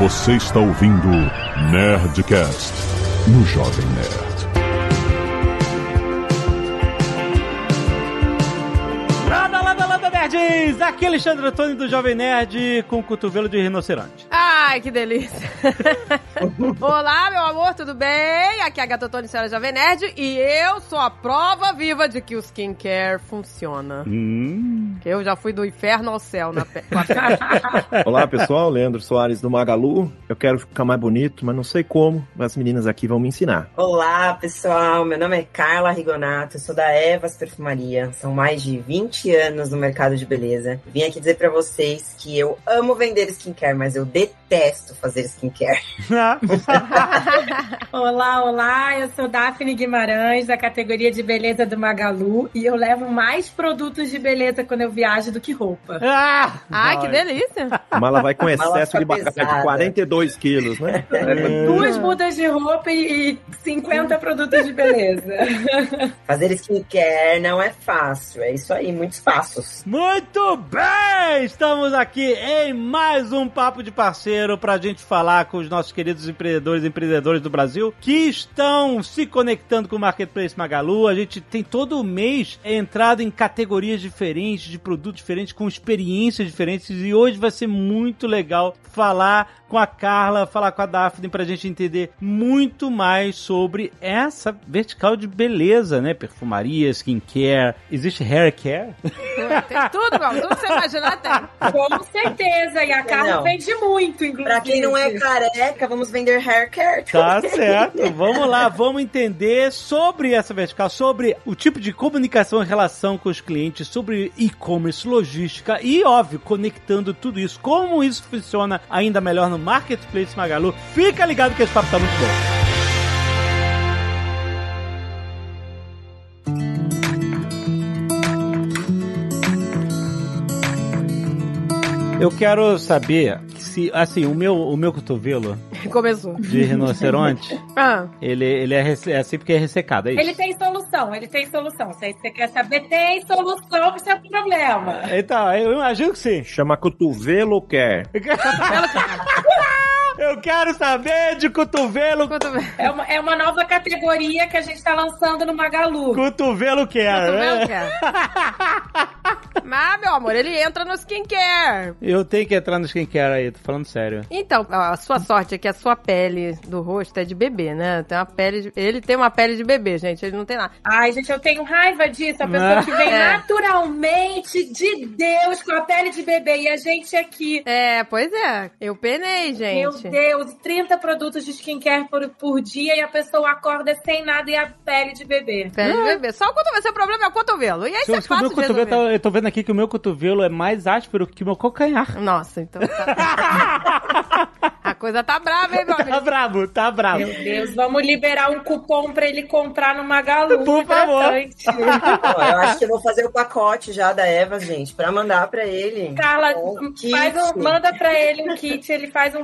Você está ouvindo Nerdcast no Jovem Nerd. Landa, landa, landa, nerds! Aqui é Alexandre Antônio do Jovem Nerd com cotovelo de rinoceronte. Ai, que delícia. Olá, meu amor, tudo bem? Aqui é a Gatotone Senhora Jovem Nerd e eu sou a prova viva de que o skincare funciona. Hum. Eu já fui do inferno ao céu na pe... Olá pessoal, Leandro Soares do Magalu. Eu quero ficar mais bonito, mas não sei como. As meninas aqui vão me ensinar. Olá, pessoal. Meu nome é Carla Rigonato, eu sou da Evas Perfumaria. São mais de 20 anos no mercado de beleza. Vim aqui dizer pra vocês que eu amo vender skincare, mas eu detesto fazer skincare. Olá, olá, eu sou Daphne Guimarães, da categoria de beleza do Magalu, e eu levo mais produtos de beleza quando eu viajo do que roupa. Ah! Ai, que delícia. A mala vai com excesso de bacana de pesada. 42 quilos, né? Duas mudas de roupa e, e 50 produtos de beleza. Fazer skincare não é fácil, é isso aí, muitos passos. Muito bem! Estamos aqui em mais um Papo de Parceiro pra gente falar com os nossos queridos empreendedores e empreendedoras do Brasil que estão se conectando com o Marketplace Magalu. A gente tem todo mês entrado em categorias diferentes, de produtos diferentes, com experiências diferentes e hoje vai ser muito legal falar com a Carla, falar com a Daphne pra gente entender muito mais sobre essa vertical de beleza, né? Perfumaria, skincare, existe hair care? Tem tudo, tudo que você imaginar tem. Com certeza, e a Carla vende muito, inclusive. Pra quem não é careca, vamos vender hair care. Tá certo. Vamos lá, vamos entender sobre essa vertical, sobre o tipo de comunicação e relação com os clientes, sobre e-commerce, logística e, óbvio, conectando tudo isso, como isso funciona ainda melhor no Marketplace Magalu. Fica ligado que esse papo tá muito bom. Eu quero saber se, assim, o meu, o meu cotovelo Começou. de rinoceronte, Ah, ele, ele é, resse- é assim porque é ressecado, é isso? Ele tem solução, ele tem solução. Se você quer saber, tem solução pro seu problema. Então, eu imagino que sim. Chama cotovelo quer. Eu quero saber de cotovelo. bem. É uma, é uma nova categoria que a gente tá lançando no Magalu. Cotovelo quer, Quanto né? bem, cara. Mas, meu amor, ele entra no skincare. Eu tenho que entrar no skincare aí, tô falando sério. Então, a sua sorte é que a sua pele do rosto é de bebê, né? Tem uma pele de- Ele tem uma pele de bebê, gente. Ele não tem nada. Ai, gente, eu tenho raiva disso. A pessoa que vem É. naturalmente de Deus com a pele de bebê. E a gente aqui. É, pois é. Eu penei, Meu gente. Deus, 30 produtos de skincare por, por dia e a pessoa acorda sem nada e a pele de bebê. Pele de bebê. Só o cotovelo. Seu problema é o cotovelo. E aí Se, você o meu fácil de cotovelo tá- eu tô vendo aqui que o meu cotovelo é mais áspero que o meu calcanhar. Nossa, então tá... A coisa tá brava, hein, meu Tá amigo? bravo, tá bravo. Meu Deus, vamos liberar um cupom pra ele comprar no Magalu. Por favor. Eu acho que eu vou fazer o pacote já da Eva, gente, pra mandar pra ele. Carla, Um faz um- manda pra ele um kit, ele faz um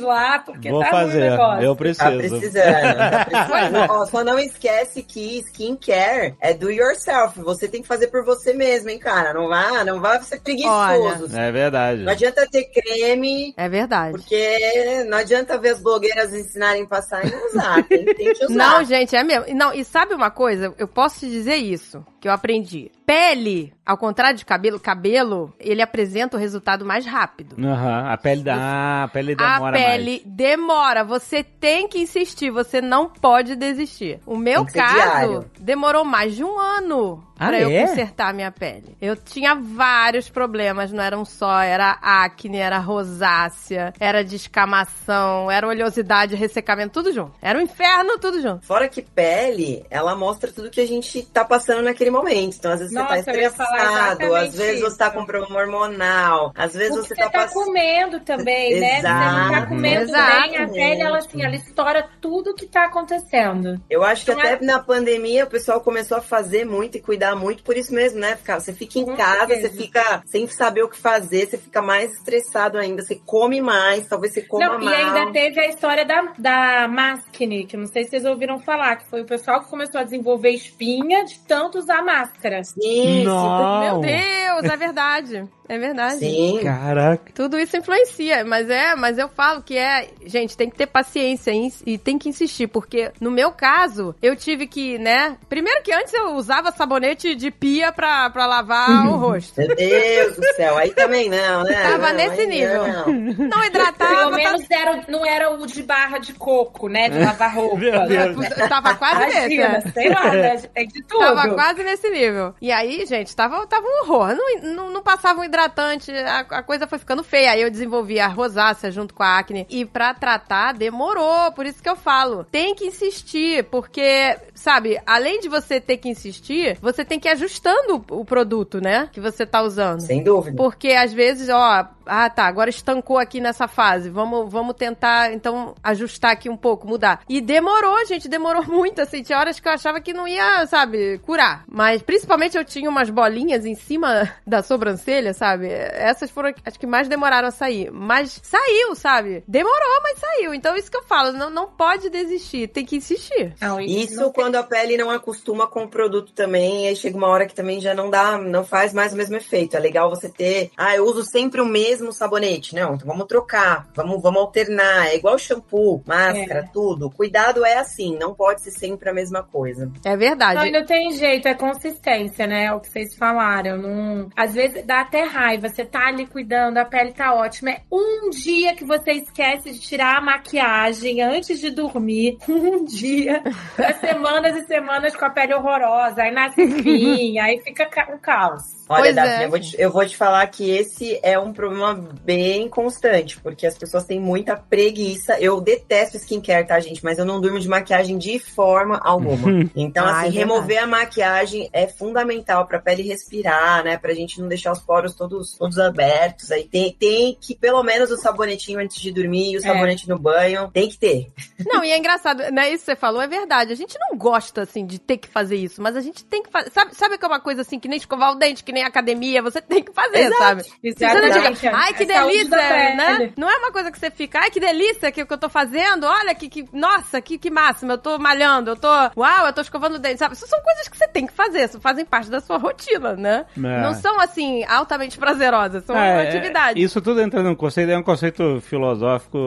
lá, porque Vou tá ruim o fazer, negócio. eu Tá preciso. precisando, tá precisando. Ó, só não esquece que skincare é do yourself. Você tem que fazer por você mesmo, hein, cara? Não vá, não vá ser preguiçoso. É verdade. Não adianta ter creme, É verdade. porque não adianta ver as blogueiras ensinarem a passar e não usar. Tem, tem que usar. Não, gente, é mesmo. Não, e sabe uma coisa? Eu posso te dizer isso, que eu aprendi. Pele, ao contrário de cabelo, cabelo, ele apresenta o resultado mais rápido. Aham, a pele da. Ah, a pele A demora pele demora, você tem que insistir, você não pode desistir. O meu caso diário. demorou mais de um ano Ah, pra eu é? consertar a minha pele. Eu tinha vários problemas, não eram só, era acne, era rosácea, era descamação, era oleosidade, ressecamento, tudo junto. Era um inferno, tudo junto. Fora que pele, ela mostra tudo que a gente tá passando naquele momento. Então, às vezes Nossa, você tá eu estressado, exatamente às vezes você tá com problema hormonal, às vezes O que você você tá tá passando. comendo também, né? Você não tá Exato. comendo Exato. bem, a pele, ela assim, ela estoura tudo que tá acontecendo. Eu acho que Não até é- na pandemia o pessoal começou a fazer muito e cuidar muito por isso mesmo, né? Ficar- Você fica em Com casa, certeza. você fica sem saber o que fazer, você fica mais estressado ainda, você come mais, talvez você coma não, mal. e ainda teve a história da, da Maskne, que não sei se vocês ouviram falar, que foi o pessoal que começou a desenvolver espinha de tanto usar máscara. Sim, Não. Meu Deus, é verdade. É verdade. Sim. Caraca. Tudo isso influencia, mas é, mas eu falo que é, gente, tem que ter paciência e, e tem que insistir, porque no meu caso, eu tive que, né, primeiro que antes eu usava sabonete de pia pra, pra lavar o rosto. Meu Deus do céu, aí também não, né? Tava Não, nesse aí nível. Não. Não Pelo hidratava, menos era, não era o de barra de coco, né? De lavar roupa. Meu Deus. tava, tava quase nesse. Imagina, é. sei lá, né? Tem de tudo. Tava quase nesse nível. E aí, gente, tava, tava um horror. Não, não, não passava um hidratante, a, a coisa foi ficando feia. Aí eu desenvolvi a rosácea junto com a acne. E pra tratar, demorou. Por isso que eu falo. Tem que insistir, porque, sabe, além de você ter que insistir, você tem que ir ajustando o produto, né? Que você tá usando. Sem dúvida. Porque às vezes, ó, ah tá, agora estancou aqui nessa fase. Vamos, vamos tentar, então, ajustar aqui um pouco, mudar. E demorou, gente, demorou muito, assim. Tinha horas que eu achava que não ia, sabe, curar. Mas principalmente eu tinha umas bolinhas em cima da sobrancelha, sabe? Essas foram as que mais demoraram a sair. Mas saiu, sabe? Demorou, mas saiu. Então, isso que eu falo, não, não pode desistir, tem que insistir. Não, Isso não tem- quando a pele não acostuma com o produto também, aí chega uma hora que também já não dá, não faz mais o mesmo efeito. É legal você ter, ah, eu uso sempre o mesmo sabonete. Não, então vamos trocar, vamos, vamos alternar. É igual shampoo, máscara, tudo. Cuidado é assim, não pode ser sempre a mesma coisa. É Não, verdade. não tem jeito, é consistência, né? É o que vocês falaram. Não... Às vezes dá até raiva. Você tá ali cuidando, a pele tá ótima. É um dia que você esquece de tirar a maquiagem antes de dormir. Um dia. É semanas e semanas com a pele horrorosa. Aí nasce espinha, aí fica ca- um caos. Olha, Pois Daphne, é, eu, vou te, eu vou te falar que esse é um problema bem constante, porque as pessoas têm muita preguiça. Eu detesto skincare, tá, gente? Mas eu não durmo de maquiagem de forma alguma. Então, Ah, assim, é remover a maquiagem é fundamental pra pele respirar, né? Pra gente não deixar os poros todos, todos abertos. Aí tem, tem que, pelo menos, o sabonetinho antes de dormir e o sabonete no banho. Tem que ter. Não, e é engraçado, né? Isso que você falou é verdade. A gente não gosta, assim, de ter que fazer isso, mas a gente tem que fazer. Sabe, sabe que é uma coisa assim, que nem escovar o dente, que nem academia, você tem que fazer, Exato. sabe? Você não diga, ai, que É delícia, pele. né? Não é uma coisa que você fica, ai, que delícia que, que eu tô fazendo, olha que, que nossa, que, que máximo, eu tô malhando, eu tô, uau, eu tô escovando o dente, sabe? Isso são coisas que você tem que fazer, isso fazem parte da sua rotina, né? É. Não são, assim, altamente prazerosas, são É, atividades. Isso tudo entra num conceito, é um conceito filosófico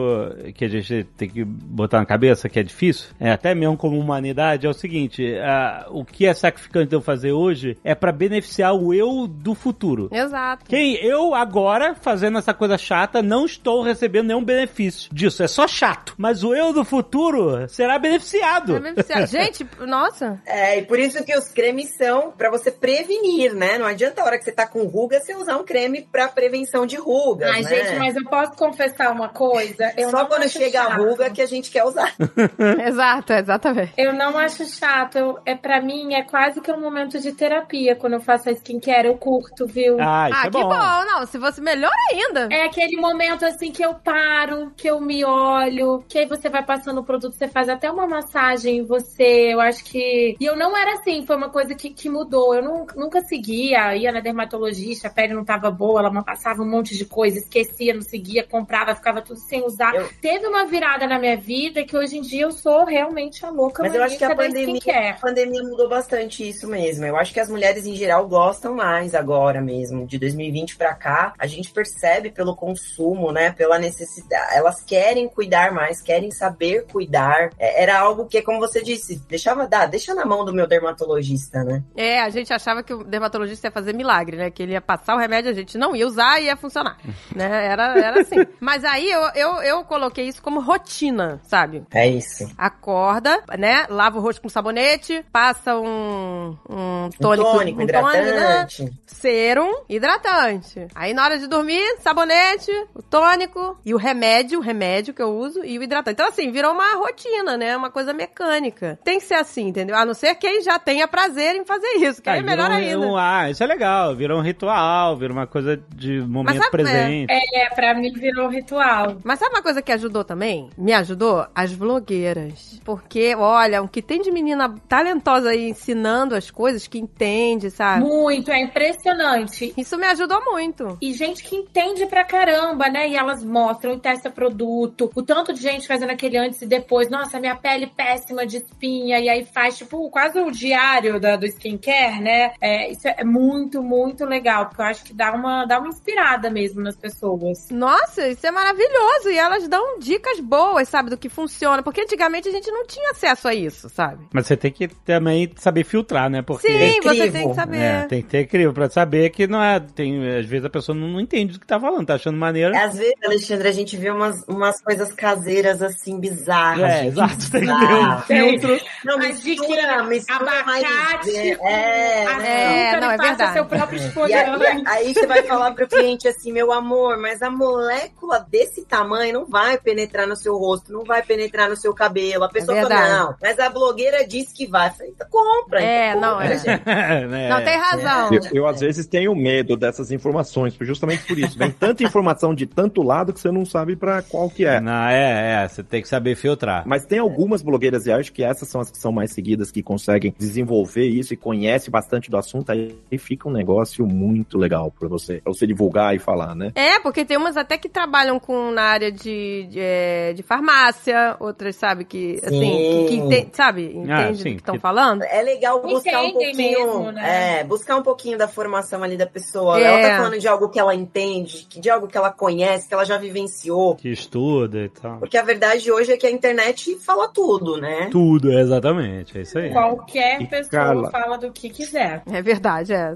que a gente tem que botar na cabeça, que é difícil. É até mesmo como humanidade, é o seguinte, ah, o que é sacrificante eu fazer hoje é pra beneficiar o eu do futuro. Exato. Quem eu agora, fazendo essa coisa chata, não estou recebendo nenhum benefício disso. É só chato. Mas o eu do futuro será beneficiado. É beneficiar. Gente, nossa. É, e por isso que os cremes são pra você prevenir, né? Não adianta a hora que você tá com ruga você usar um creme pra prevenção de rugas, Ai, né? gente, mas eu posso confessar uma coisa? Eu Só não quando chega a chato. ruga que a gente quer usar. Exato, exatamente. Eu não acho chato. Eu- é para mim é quase que um momento de terapia quando eu faço a skincare. Eu curto, viu? Ah, isso Ah, é que bom. bom. Não, se fosse melhor ainda. É aquele momento assim que eu paro, que eu me olho, que aí você vai passando o produto, você faz até uma massagem em você. Eu acho que. E eu não era assim, foi uma coisa que, que mudou. Eu nu- nunca seguia, ia na dermatologista, a pele não tava boa, ela me passava um monte de coisa, esquecia, não seguia, comprava, ficava tudo sem usar. Eu- Teve uma virada na minha vida que hoje em dia eu sou realmente a louca Mas eu acho que a pandemia, a pandemia mudou bastante isso mesmo. Eu acho que as mulheres em geral gostam mais agora mesmo. De 2020 pra cá, a gente percebe pelo consumo, né? Pela necessidade. Elas querem cuidar mais, querem saber cuidar. É, Era algo que, como você disse, deixava dar, deixa na mão do meu dermatologista, né? É, a gente achava que o dermatologista ia fazer milagre, né? Que ele ia passar o remédio, a gente não ia usar e ia funcionar. né? Era, era assim. Mas aí eu, eu, eu coloquei isso como rotina, sabe? É isso. Acorda, né? Lava o rosto com sabonete, passa um, um Um tônico, tônico, um tônico, né? Hidratante. Serum, hidratante. Aí na hora de dormir, sabonete, o tônico e o remédio, o remédio que eu uso e o hidratante. Então assim, virou uma rotina, né? Uma coisa mecânica. Tem que ser assim, entendeu? A não ser quem já tenha prazer em fazer isso, que aí é melhor um- ainda. um- ah, isso é legal. Virou um ritual, virou uma coisa de momento sabe- presente. É, pra mim virou ritual. Mas sabe uma coisa que ajudou também? Me ajudou? As blogueiras. Porque, olha, o que tem de menina talentosa aí ensinando as coisas, que entende, sabe? Muito, é impressionante. Isso me ajudou muito. E gente que entende pra caramba, né? E elas mostram e testam produto, o tanto de gente fazendo aquele antes e depois. Nossa, minha pele péssima de espinha, e aí faz, tipo, quase o diário da, do skincare, né? É, isso é muito, muito legal, porque eu acho que dá uma, dá uma inspirada mesmo nas pessoas. Nossa, isso é maravilhoso. E elas dão dicas boas, sabe, do que funciona. Porque antigamente a gente não tinha acesso a isso, sabe? Mas você tem que também saber filtrar, né? Porque Sim, você crivo. tem que saber. É, tem que ter crivo pra saber que não é. Tem, às vezes a pessoa não, não entende do que tá falando, tá achando maneiro. Às vezes, Alexandre, a gente vê umas, umas coisas caseiras assim, bizarras. É, gente, exato, tem que ter um filtro. Não, Mas de que mistura, mistura mais. abacate, É, açúcar É, não, é faça verdade. seu próprio E aí, aí você vai falar pro cliente assim, meu amor, mas a molécula desse tamanho não vai penetrar no seu rosto, não vai penetrar no seu cabelo. A pessoa fala, verdade. não, mas a blogueira disse que vai. Eu falei, então compra. É, então não, compra, é. gente. É, Não, tem razão. Eu, às vezes tenho medo dessas informações, justamente por isso. Vem tanta informação de tanto lado que você não sabe pra qual que é. Não, é, é, você tem que saber filtrar. Mas tem algumas blogueiras e acho que essas são as que são mais seguidas, que conseguem desenvolver isso e conhecem bastante do assunto, aí fica um negócio muito legal pra você, pra você divulgar e falar, né? É, porque tem umas até que trabalham com na área de, de, é, de farmácia, outras, sabe, que, assim, que, que Sim. ente- sabe, entende Ah, do sim, que estão que- falando? É legal buscar um Entendem pouquinho, mesmo, né? é, buscar um pouquinho da formação ali da pessoa. É. Ela tá falando de algo que ela entende, que- de algo que ela conhece, que ela já vivenciou. Que estuda e tal. Porque a verdade hoje é que a internet fala tudo, né? Tudo, exatamente, é isso aí. Qualquer E pessoa Carla. fala do que quiser. É verdade, é.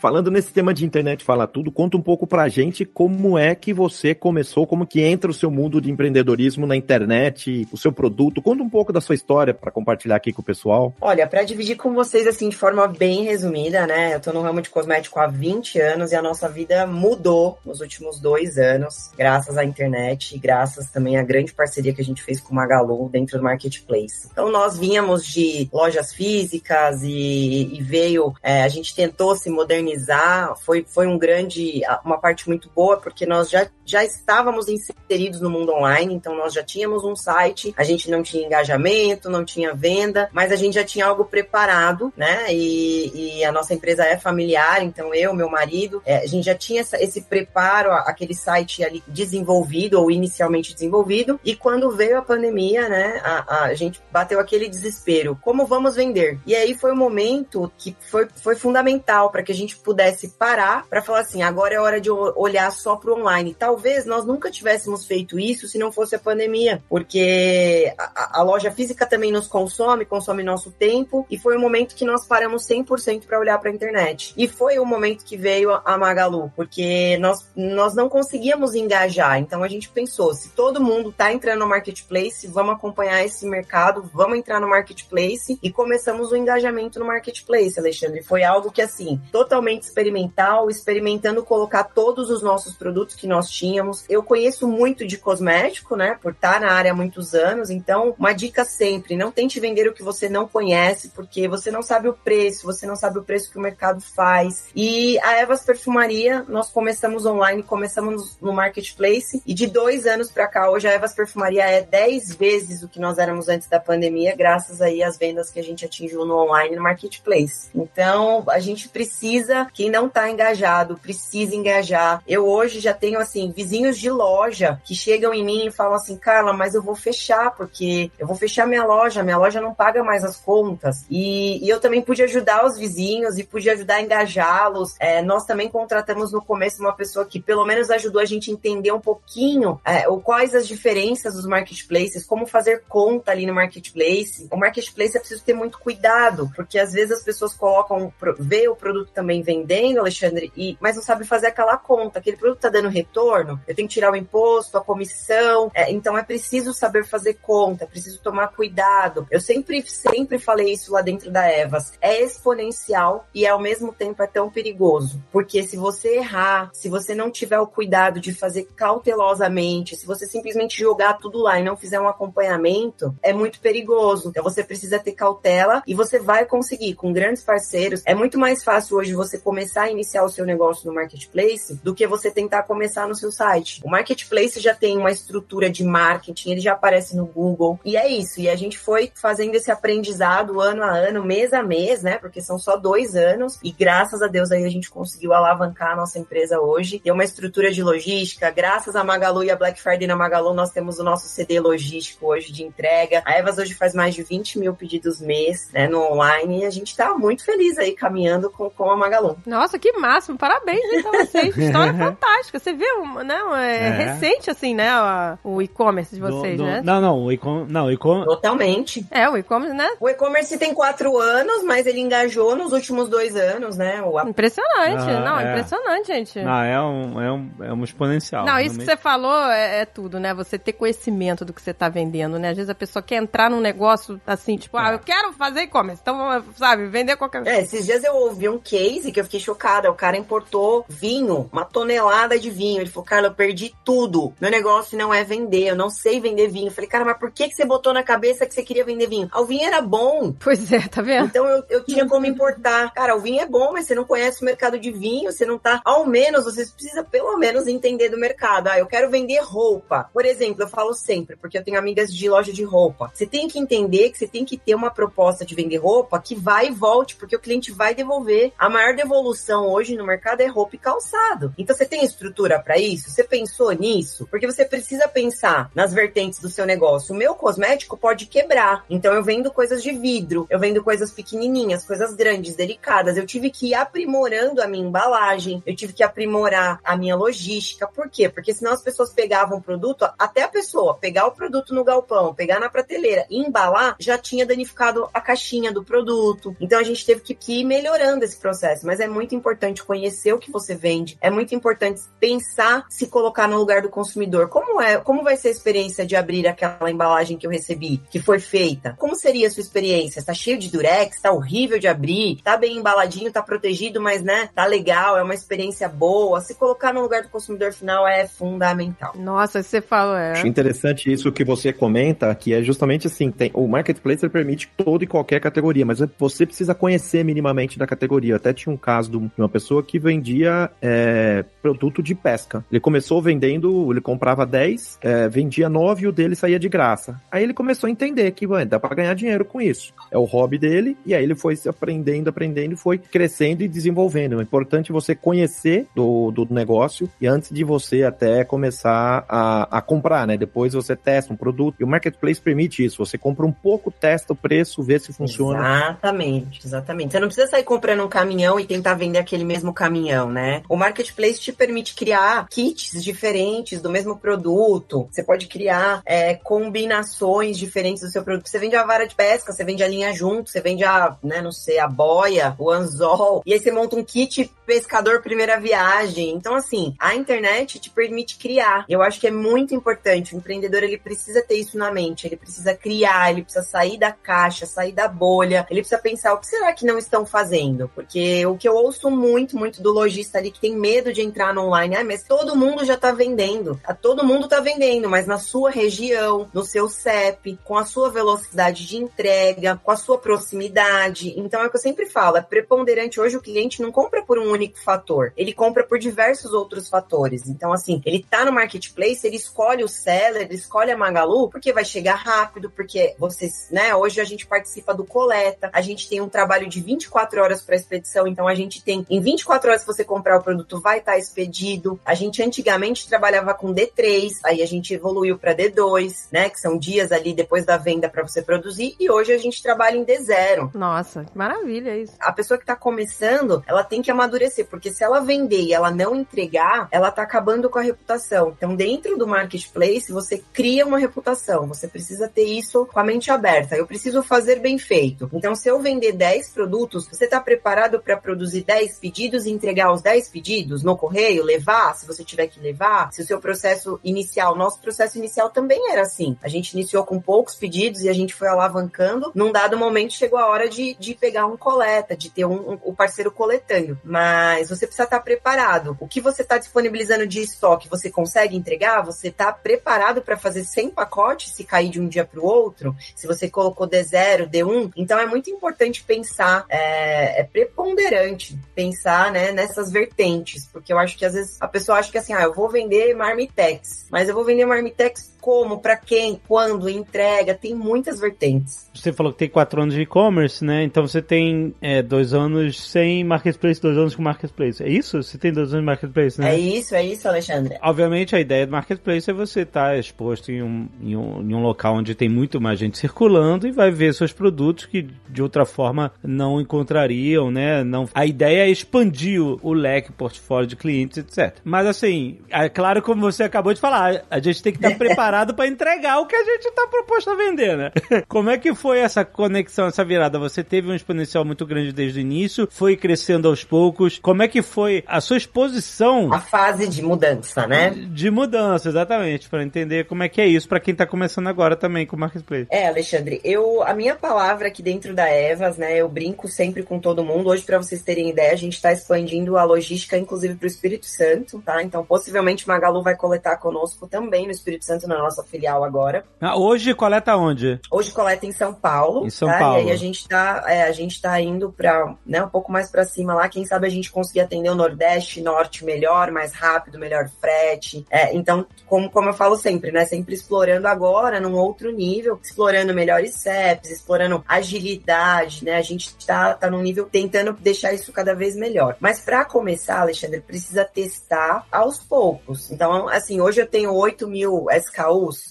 Falando nesse tema de internet fala tudo, conta um pouco pra gente como é que você começou, como que entra o seu mundo de empreendedorismo na internet, o seu produto. Conta um pouco da sua história pra compartilhar aqui com o pessoal. Olha, pra dividir com vocês assim de forma bem resumida, né? Eu tô no ramo de cosmético há 20 anos e a nossa vida mudou nos últimos dois anos, graças à internet e graças também à grande parceria que a gente fez com o Magalu dentro do marketplace. Então nós vínhamos de lojas físicas e, e veio, é, a gente tentou se modernizar, foi, foi um grande, uma parte muito boa porque nós já, já estávamos inseridos no mundo online, então nós já tínhamos um site, a gente não tinha engajamento, não tinha venda, mas a gente já tinha algo preparado, né? E, e a nossa empresa é familiar, então eu, meu marido, é, a gente já tinha essa- esse preparo, aquele site ali desenvolvido ou inicialmente desenvolvido, e quando veio a pandemia, né, a, a gente bateu aquele desespero, como vamos vender? E aí foi um momento que foi, foi fundamental para que a gente pudesse parar para falar assim, agora é hora de olhar só para o online. Talvez nós nunca tivéssemos feito isso se não fosse a pandemia, porque a, a loja física também nos consome, consome nosso tempo, e foi um momento que nós paramos 100% para olhar para a internet. E foi o momento que veio a Magalu, porque nós, nós não conseguíamos engajar. Então a gente pensou, se todo mundo tá entrando no marketplace, vamos acompanhar esse mercado, vamos entrar no marketplace e começamos o engajamento no marketplace, Alexandre. Foi algo que assim, totalmente experimental, experimentando colocar todos os nossos produtos que nós tínhamos. Eu conheço muito de cosmético, né, por estar na área há muitos anos, então uma dica sempre, não tente vender o que você não conhece, porque você não sabe o preço, você não sabe o preço que o mercado faz. E a Evas Perfumaria, nós começamos online, começamos no marketplace, e de dois anos para cá, hoje a Evas Perfumaria é 10 vezes o que nós éramos antes da pandemia, graças aí às vendas que a gente atingiu no online no marketplace. Então, a gente precisa, quem não tá engajado, precisa engajar. Eu hoje já tenho, assim, vizinhos de loja que chegam em mim e falam assim, Carla, mas eu vou fechar, porque eu vou fechar minha loja, minha loja não paga mais as contas. E, e eu também pude ajudar os vizinhos e pude ajudar a engajá-los. É, nós também contratamos no começo uma pessoa que pelo menos ajudou a gente a entender um pouquinho é, o, quais as diferenças dos marketplaces, como fazer conta ali no marketplace. O marketplace é preciso ter muito cuidado, porque às vezes as pessoas colocam, vê o produto também vendendo, Alexandre, e, mas não sabe fazer aquela conta. Aquele produto tá dando retorno, eu tenho que tirar o imposto, a comissão. É, então é preciso saber fazer conta, é preciso tomar cuidado. Eu sempre, sempre falei isso lá dentro da Evas. É exponencial e ao mesmo tempo é tão perigoso. Porque se você errar, se você não tiver o cuidado de fazer cautelosamente, se você simplesmente jogar tudo lá e não fizer um acompanhamento, é muito perigoso. Então você precisa ter cautela e você vai conseguir com grandes parceiros. É muito mais fácil fácil hoje você começar a iniciar o seu negócio no marketplace do que você tentar começar no seu site. O marketplace já tem uma estrutura de marketing, ele já aparece no Google. E é isso. E a gente foi fazendo esse aprendizado ano a ano, mês a mês, né? Porque são só dois anos. E graças a Deus aí a gente conseguiu alavancar a nossa empresa hoje. Tem uma estrutura de logística. Graças a Magalu e a Black Friday na Magalu, nós temos o nosso CD logístico hoje de entrega. A Evas hoje faz mais de 20 mil pedidos mês, né? No online. E a gente tá muito feliz aí caminhando com, com a Magalu. Nossa, que máximo. Parabéns, hein, pra vocês. História fantástica. Você viu, né? É, É. recente, assim, né? a- O e-commerce de Do- vocês, do- né? Não, não, o e-com- não, o e-com- Totalmente. É, o e-commerce, né? O e-commerce tem quatro anos, mas ele engajou nos últimos dois anos, né? O Impressionante. Ah, não, é. impressionante, gente. Não, é um, é um, é um exponencial. Não, isso que realmente. você falou é, é tudo, né? Você ter conhecimento do que você tá vendendo, né? Às vezes a pessoa quer entrar num negócio assim, tipo, ah, eu quero fazer e-commerce. Então, sabe, vender qualquer É, esses dias eu ouvi um case que eu fiquei chocada. O cara importou vinho, uma tonelada de vinho. Ele falou, Carla, eu perdi tudo. Meu negócio não é vender, eu não sei vender vinho. Eu falei, cara, mas por que, que você botou na cabeça que você queria vender vinho? Ah, o vinho era bom. Pois é, tá vendo? Então eu, eu tinha como importar. Cara, o vinho é bom, mas você não conhece o mercado de vinho, você não tá. Ao menos, você precisa pelo menos entender do mercado. Ah, eu quero vender roupa. Por exemplo, eu falo sempre, porque eu tenho amigas de loja de roupa. Você tem que entender que você tem que ter uma proposta de vender roupa que vai e volte, porque o cliente vai devolver. A maior devolução hoje no mercado é roupa e calçado. Então você tem estrutura para isso? Você pensou nisso? Porque você precisa pensar nas vertentes do seu negócio. O meu cosmético pode quebrar. Então eu vendo coisas de vidro, eu vendo coisas pequenininhas, coisas grandes, delicadas. Eu tive que ir aprimorando a minha embalagem, eu tive que aprimorar a minha logística. Por quê? Porque senão as pessoas pegavam o produto, até a pessoa pegar o produto no galpão, pegar na prateleira e embalar, já tinha danificado a caixinha do produto. Então a gente teve que ir melhorando esse processo. Mas é muito importante conhecer o que você vende, é muito importante pensar, se colocar no lugar do consumidor. Como é, como vai ser a experiência de abrir aquela embalagem que eu recebi, que foi feita? Como seria a sua experiência? Tá cheio de durex, tá horrível de abrir, tá bem embaladinho, tá protegido, mas né, tá legal, é uma experiência boa. Se colocar no lugar do consumidor final é fundamental. Nossa, você falou, é. Acho interessante isso que você comenta, que é justamente assim, tem, o marketplace permite toda e qualquer categoria, mas você precisa conhecer minimamente da categoria. Até tinha um caso de uma pessoa que vendia é, produto de pesca. Ele começou vendendo, ele comprava 10, é, vendia 9 e o dele saía de graça. Aí ele começou a entender que ué, dá para ganhar dinheiro com isso. É o hobby dele, e aí ele foi se aprendendo, aprendendo, e foi crescendo e desenvolvendo. É importante você conhecer do, do negócio e antes de você até começar a, a comprar, né? Depois você testa um produto. E o marketplace permite isso. Você compra um pouco, testa o preço, vê se funciona. Exatamente, exatamente. Você não precisa sair comprando um caminhão e tentar vender aquele mesmo caminhão, né? O marketplace te permite criar kits diferentes do mesmo produto. Você pode criar é, combinações diferentes do seu produto. Você vende a vara de pesca, você vende a linha junto, você vende a, né, não sei, a boia, o anzol. E aí você monta um kit pescador primeira viagem. Então, assim, a internet te permite criar. Eu acho que é muito importante. O empreendedor, ele precisa ter isso na mente. Ele precisa criar, ele precisa sair da caixa, sair da bolha. Ele precisa pensar, o que será que não estão fazendo? Porque o que eu ouço muito, muito do lojista ali que tem medo de entrar no online, ah, mas todo mundo já tá vendendo. Ah, Todo mundo tá vendendo, mas na sua região, no seu CEP, com a sua velocidade de entrega, com a sua proximidade. Então é o que eu sempre falo, é preponderante hoje o cliente não compra por um único fator, ele compra por diversos outros fatores. Então assim, ele tá no marketplace, ele escolhe o seller, ele escolhe a Magalu, porque vai chegar rápido, porque vocês, né, hoje a gente participa do coleta, a gente tem um trabalho de 24 horas para expedição, então a gente tem em 24 horas se você comprar o produto vai estar expedido. A gente antigamente trabalhava com D3, aí a gente evoluiu para D2, né, que são dias ali depois da venda para você produzir, e hoje a gente trabalha em D0 Nossa, que maravilha isso. a pessoa que tá começando, ela tem que amadurecer, porque se ela vender e ela não entregar, ela tá acabando com a reputação. Então, dentro do marketplace, você cria uma reputação. Você precisa ter isso com a mente aberta. Eu preciso fazer bem feito. Então, se eu vender 10 produtos, você tá preparado para produzir 10 pedidos e entregar os 10 pedidos no correio, levar, se você tiver que levar? Se o seu processo inicial, nosso processo inicial também era assim. A gente iniciou com poucos pedidos e a gente foi alavancando. Num dado momento, chegou a hora de, de pegar um coleta, de ter um, um, parceiro coletâneo. Mas você precisa estar preparado. O que você está disponibilizando de estoque, você consegue entregar? Você está preparado para fazer 100 pacotes se cair de um dia para o outro? Se você colocou D0, D1? Então é muito importante pensar, é, é preponderante pensar, né, nessas vertentes, porque eu acho que às vezes a pessoa acha que assim, ah, eu vou vender marmitex, mas eu vou vender marmitex como, para quem, quando, entrega, tem muitas vertentes. Você falou que tem quatro anos de e-commerce, né? Então você tem é, dois anos sem marketplace, dois anos com marketplace. É isso? Você tem dois anos de marketplace, né? É isso, é isso, Alexandre. Obviamente a ideia do marketplace é você estar tá exposto em um, em, um, em um local onde tem muito mais gente circulando e vai ver seus produtos que de outra forma não encontrariam, né? Não, a ideia é expandir o, o leque, portfólio de clientes, etc. Mas assim, é claro como você acabou de falar, a gente tem que estar preparado para entregar o que a gente está proposto a vender, né? Como é que foi essa conexão, essa virada? Você teve um exponencial muito grande desde o início, foi crescendo aos poucos. Como é que foi a sua exposição? A fase de mudança, né? De mudança, exatamente, para entender como é que é isso para quem tá começando agora também com o Marketplace. É, Alexandre, eu a minha palavra aqui dentro da Evas, né, eu brinco sempre com todo mundo. Hoje para vocês terem ideia, a gente está expandindo a logística inclusive para o Espírito Santo, tá? Então, possivelmente Magalu vai coletar conosco também no Espírito Santo na nossa filial agora. Ah, hoje coleta onde? Hoje coleta em São Paulo. Em São tá? Paulo. E aí a gente tá, é, a gente tá indo para, né, um pouco mais para cima lá. Quem sabe a gente conseguir atender o Nordeste, Norte melhor, mais rápido, melhor frete. É, então, como, como eu falo sempre, né, sempre explorando agora num outro nível, explorando melhores CEPs, explorando agilidade, né? A gente tá, tá num nível tentando deixar isso cada vez melhor. Mas para começar, Alexandre, precisa testar aos poucos. Então, assim, hoje eu tenho 8 mil SKUs,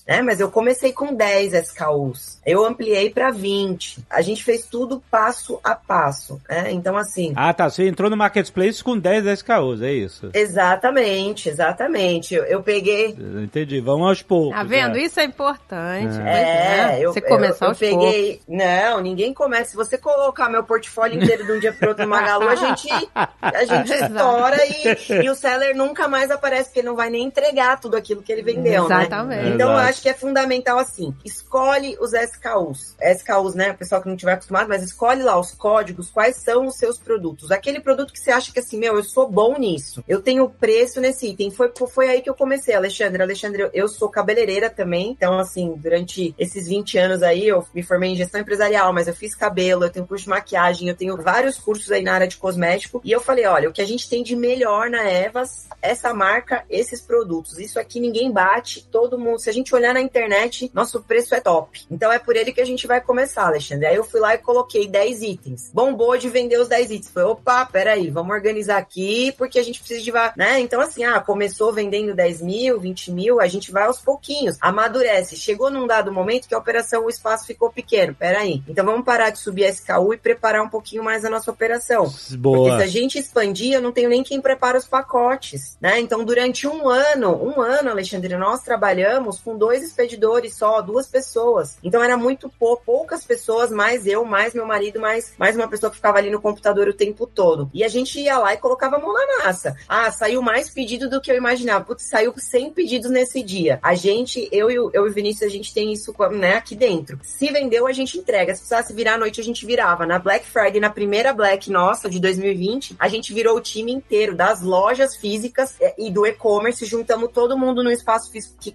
né? Mas eu comecei com 10 SKUs. Eu ampliei para 20. A gente fez tudo passo a passo, né? Então, assim. Ah, tá. Você entrou no Marketplace com 10 SKUs, é isso? Exatamente, exatamente. Eu, eu peguei. Entendi. Vamos aos poucos. Tá vendo? É. Isso é importante. É, é. eu, você começar eu, aos eu peguei. poucos. Não, ninguém começa. Se você colocar meu portfólio inteiro de um dia pro outro no Magalu, a gente, a gente estoura e, e o seller nunca mais aparece, porque ele não vai nem entregar tudo aquilo que ele vendeu, Exatamente. né? Então, eu acho que é fundamental assim. Escolhe os SKUs. SKUs, né? O pessoal que não tiver acostumado, mas escolhe lá os códigos, quais são os seus produtos. Aquele produto que você acha que assim, meu, eu sou bom nisso. Eu tenho preço nesse item. Foi, foi aí que eu comecei, Alexandre. Alexandre, eu, eu sou cabeleireira também. Então, assim, durante esses 20 anos aí, eu me formei em gestão empresarial, mas eu fiz cabelo, eu tenho curso de maquiagem, eu tenho vários cursos aí na área de cosmético. E eu falei, olha, o que a gente tem de melhor na Evas, essa marca, esses produtos. Isso aqui ninguém bate, todo mundo. Se a gente olhar na internet, nosso preço é top. Então é por ele que a gente vai começar, Alexandre. Aí eu fui lá e coloquei 10 itens. Bombou de vender os 10 itens. Foi, opa, peraí, vamos organizar aqui, porque a gente precisa de. Né? Então, assim, ah, começou vendendo 10 mil, 20 mil, a gente vai aos pouquinhos, amadurece. Chegou num dado momento que a operação, o espaço ficou pequeno. Peraí. Então vamos parar de subir a SKU e preparar um pouquinho mais a nossa operação. Boa. Porque se a gente expandir, eu não tenho nem quem prepara os pacotes, né? Então, durante um ano, um ano, Alexandre, nós trabalhamos com dois expedidores só, duas pessoas. Então, era muito poucas pessoas, mais eu, mais meu marido, mais, mais uma pessoa que ficava ali no computador o tempo todo. E a gente ia lá e colocava a mão na massa. Ah, saiu mais pedido do que eu imaginava. Putz, saiu 100 pedidos nesse dia. A gente, eu e o, eu e o Vinícius, a gente tem isso né, aqui dentro. Se vendeu, a gente entrega. Se precisasse virar à noite, a gente virava. Na Black Friday, na primeira Black nossa, de 2020, a gente virou o time inteiro das lojas físicas é, e do e-commerce, juntamos todo mundo no espaço físico que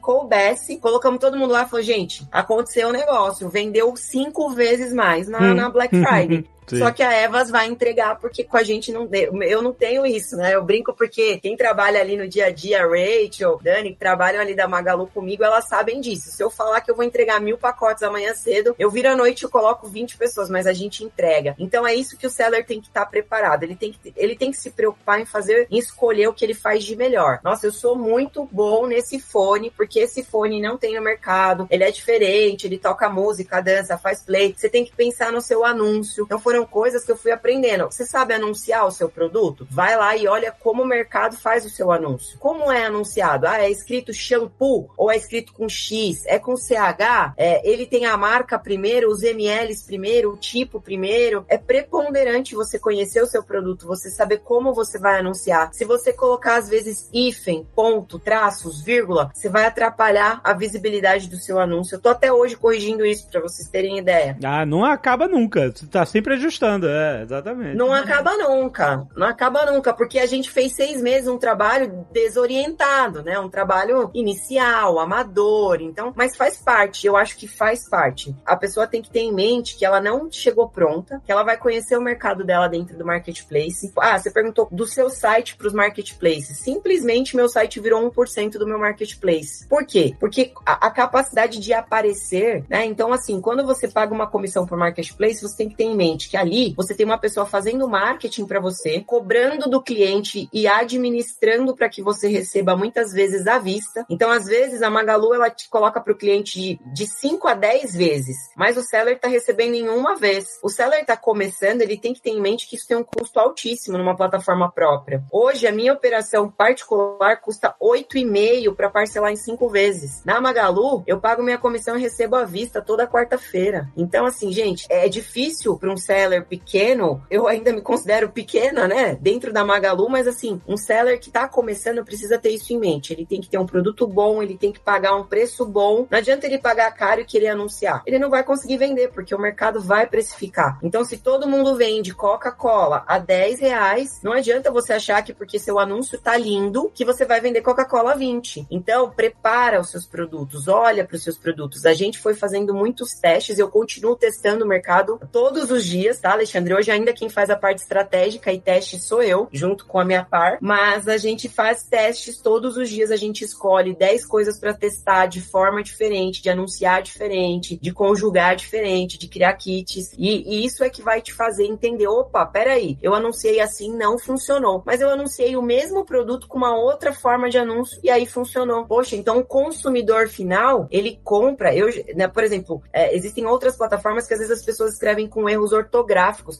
colocamos todo mundo lá e falou, gente, aconteceu o negócio, vendeu cinco vezes mais na, Hum. na Black Friday. Sim. Só que a Evas vai entregar porque com a gente não deu. Eu não tenho isso, né? Eu brinco porque quem trabalha ali no dia a dia, Rachel, Dani, que trabalham ali da Magalu comigo, elas sabem disso. Se eu falar que eu vou entregar mil pacotes amanhã cedo, eu viro à noite e coloco 20 pessoas, mas a gente entrega. Então é isso que o seller tem que estar preparado. Ele tem que, ele tem que se preocupar em fazer, em escolher o que ele faz de melhor. Nossa, eu sou muito bom nesse fone, porque esse fone não tem no mercado. Ele é diferente, ele toca música, dança, faz play. Você tem que pensar no seu anúncio. Então foram coisas que eu fui aprendendo. Você sabe anunciar o seu produto? Vai lá e olha como o mercado faz o seu anúncio. Como é anunciado? Ah, é escrito shampoo ou é escrito com X? É com CH? É, ele tem a marca primeiro, os mLs primeiro, o tipo primeiro. É preponderante você conhecer o seu produto, você saber como você vai anunciar. Se você colocar às vezes hífen, ponto, traços, vírgula, você vai atrapalhar a visibilidade do seu anúncio. Eu tô até hoje corrigindo isso para vocês terem ideia. Ah, não acaba nunca. Você tá sempre ajustando, é, exatamente. Não acaba nunca. Não acaba nunca, porque a gente fez seis meses um trabalho desorientado, né? Um trabalho inicial, amador. Então, mas faz parte. Eu acho que faz parte. A pessoa tem que ter em mente que ela não chegou pronta, que ela vai conhecer o mercado dela dentro do marketplace. Ah, você perguntou do seu site para os marketplaces. Simplesmente meu site virou 1% do meu marketplace. Por quê? Porque a, a capacidade de aparecer, né? Então, assim, quando você paga uma comissão por marketplace, você tem que ter em mente que ali você tem uma pessoa fazendo marketing para você, cobrando do cliente e administrando para que você receba muitas vezes à vista. Então, às vezes, a Magalu ela te coloca para o cliente de, 5 a 10 vezes, mas o seller está recebendo em uma vez. O seller está começando, ele tem que ter em mente que isso tem um custo altíssimo numa plataforma própria. Hoje, a minha operação particular custa 8,5 para parcelar em 5 vezes. Na Magalu, eu pago minha comissão e recebo à vista toda quarta-feira. Então, assim, gente, é difícil para um seller pequeno, eu ainda me considero pequena, né, dentro da Magalu, mas assim, um seller que está começando precisa ter isso em mente. Ele tem que ter um produto bom, ele tem que pagar um preço bom. Não adianta ele pagar caro e querer anunciar. Ele não vai conseguir vender, porque o mercado vai precificar. Então, se todo mundo vende Coca-Cola a 10 reais, não adianta você achar que porque seu anúncio tá lindo, que você vai vender Coca-Cola a 20. Então, prepara os seus produtos, olha para os seus produtos. A gente foi fazendo muitos testes, eu continuo testando o mercado todos os dias, tá, Alexandre? Hoje ainda quem faz a parte estratégica e teste sou eu, junto com a minha par, mas a gente faz testes todos os dias, a gente escolhe 10 coisas para testar de forma diferente, de anunciar diferente, de conjugar diferente, de criar kits, e, e isso é que vai te fazer entender, opa, peraí, eu anunciei assim, não funcionou, mas eu anunciei o mesmo produto com uma outra forma de anúncio e aí funcionou. Poxa, então o consumidor final, ele compra, eu, né, por exemplo, é, existem outras plataformas que às vezes as pessoas escrevem com erros ortográficos,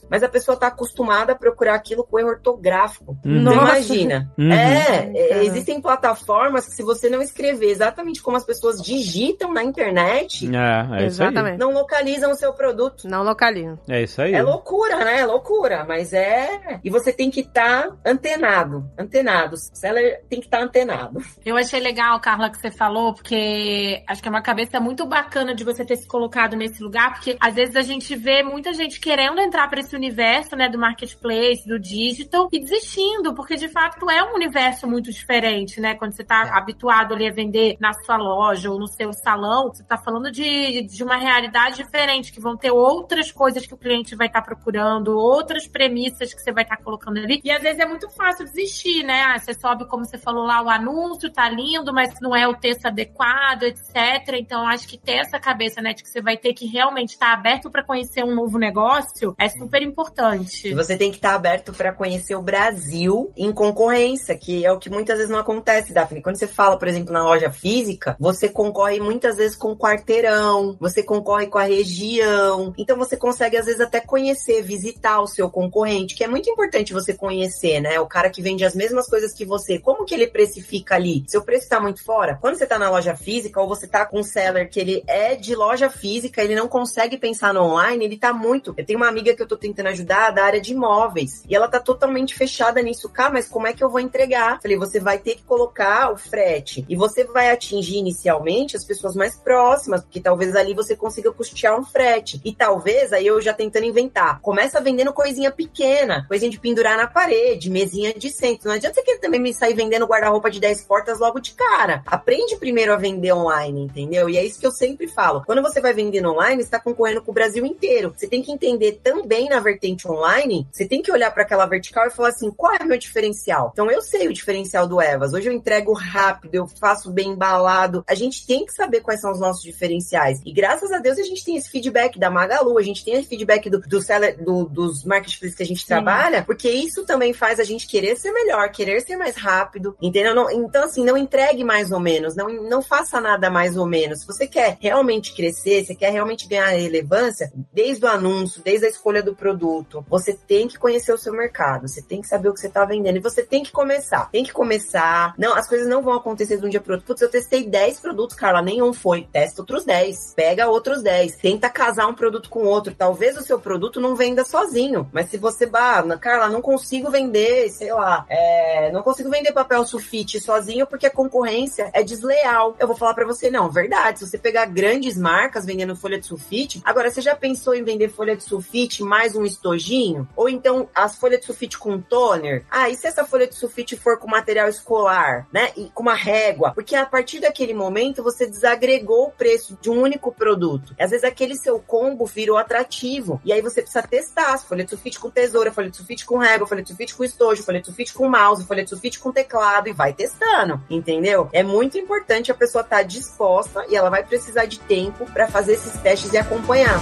mas a pessoa está acostumada a procurar aquilo com erro ortográfico. Uhum. Você imagina? Uhum. É, é, existem plataformas que se você não escrever exatamente como as pessoas digitam na internet, É, é isso aí. Exatamente. não localizam o seu produto. Não localiza. É isso aí. É loucura, né? É loucura, mas é. E você tem que estar antenado. Antenado. O seller tem que estar antenado. Eu achei legal, Carla, que você falou, porque acho que é uma cabeça muito bacana de você ter se colocado nesse lugar, porque às vezes a gente vê muita gente querendo entrar para esse universo, né, do marketplace, do digital, e desistindo, porque de fato é um universo muito diferente, né? Quando você tá habituado ali a vender na sua loja ou no seu salão, você tá falando de, de uma realidade diferente, que vão ter outras coisas que o cliente vai estar procurando, outras premissas que você vai estar colocando ali. E às vezes é muito fácil desistir, né? Ah, você sobe, como você falou lá, o anúncio tá lindo, mas não é o texto adequado, etc. Então, acho que ter essa cabeça, né, de que você vai ter que realmente estar aberto para conhecer um novo negócio é super importante. Você tem que estar aberto para conhecer o Brasil em concorrência, que é o que muitas vezes não acontece, Daphne. Quando você fala, por exemplo, na loja física, você concorre muitas vezes com o quarteirão, você concorre com a região. Então você consegue, às vezes, até conhecer, visitar o seu concorrente, que é muito importante você conhecer, né? O cara que vende as mesmas coisas que você. Como que ele precifica ali? Seu preço tá muito fora? Quando você tá na loja física ou você tá com um seller que ele é de loja física, ele não consegue pensar no online, ele tá muito. Eu tenho uma amiga que eu tô tentando ajudar da área de imóveis e ela tá totalmente fechada nisso. Cá, mas como é que eu vou entregar? Falei, você vai ter que colocar o frete e você vai atingir inicialmente as pessoas mais próximas, porque talvez ali você consiga custear um frete. E talvez, aí eu já tentando inventar, começa vendendo coisinha pequena, coisinha de pendurar na parede, mesinha de centro. Não adianta você querer também me sair vendendo guarda-roupa de 10 portas logo de cara. Aprende primeiro a vender online, entendeu? E é isso que eu sempre falo. Quando você vai vendendo online, você está concorrendo com o Brasil inteiro. Você tem que entender também na vertente online, você tem que olhar para aquela vertical e falar assim: qual é o meu diferencial? Então eu sei o diferencial do Evas. Hoje eu entrego rápido, eu faço bem embalado. A gente tem que saber quais são os nossos diferenciais. E graças a Deus a gente tem esse feedback da Magalu, a gente tem esse feedback do, do seller, do, dos marketplaces que a gente trabalha, porque isso também faz a gente querer ser melhor, querer ser mais rápido, entendeu? Não- então, assim, não entregue mais ou menos, não, não faça nada mais ou menos. Se você quer realmente crescer, você quer realmente ganhar relevância, desde o anúncio, desde escolha do produto, você tem que conhecer o seu mercado, você tem que saber o que você está vendendo e você tem que começar. Tem que começar. Não, as coisas não vão acontecer de um dia pro outro. Putz, eu testei 10 produtos, Carla, nenhum foi. Testa outros 10. Pega outros 10. Tenta casar um produto com outro. Talvez o seu produto não venda sozinho, mas se você, bah, Carla, não consigo vender, sei lá, é, não consigo vender papel sulfite sozinho porque a concorrência é desleal. Eu vou falar pra você, não, verdade. Se você pegar grandes marcas vendendo folha de sulfite, agora você já pensou em vender folha de sulfite sulfite mais um estojinho? Ou então as folhas de sulfite com toner? Ah, e se essa folha de sulfite for com material escolar, né? E com uma régua? Porque a partir daquele momento você desagregou o preço de um único produto. Às vezes aquele seu combo virou atrativo. E aí você precisa testar as folha de sulfite com tesoura, folha de sulfite com régua, folha de sulfite com estojo, folha de sulfite com mouse, folha de sulfite com teclado e vai testando, entendeu? É muito importante a pessoa estar tá disposta e ela vai precisar de tempo para fazer esses testes e acompanhar.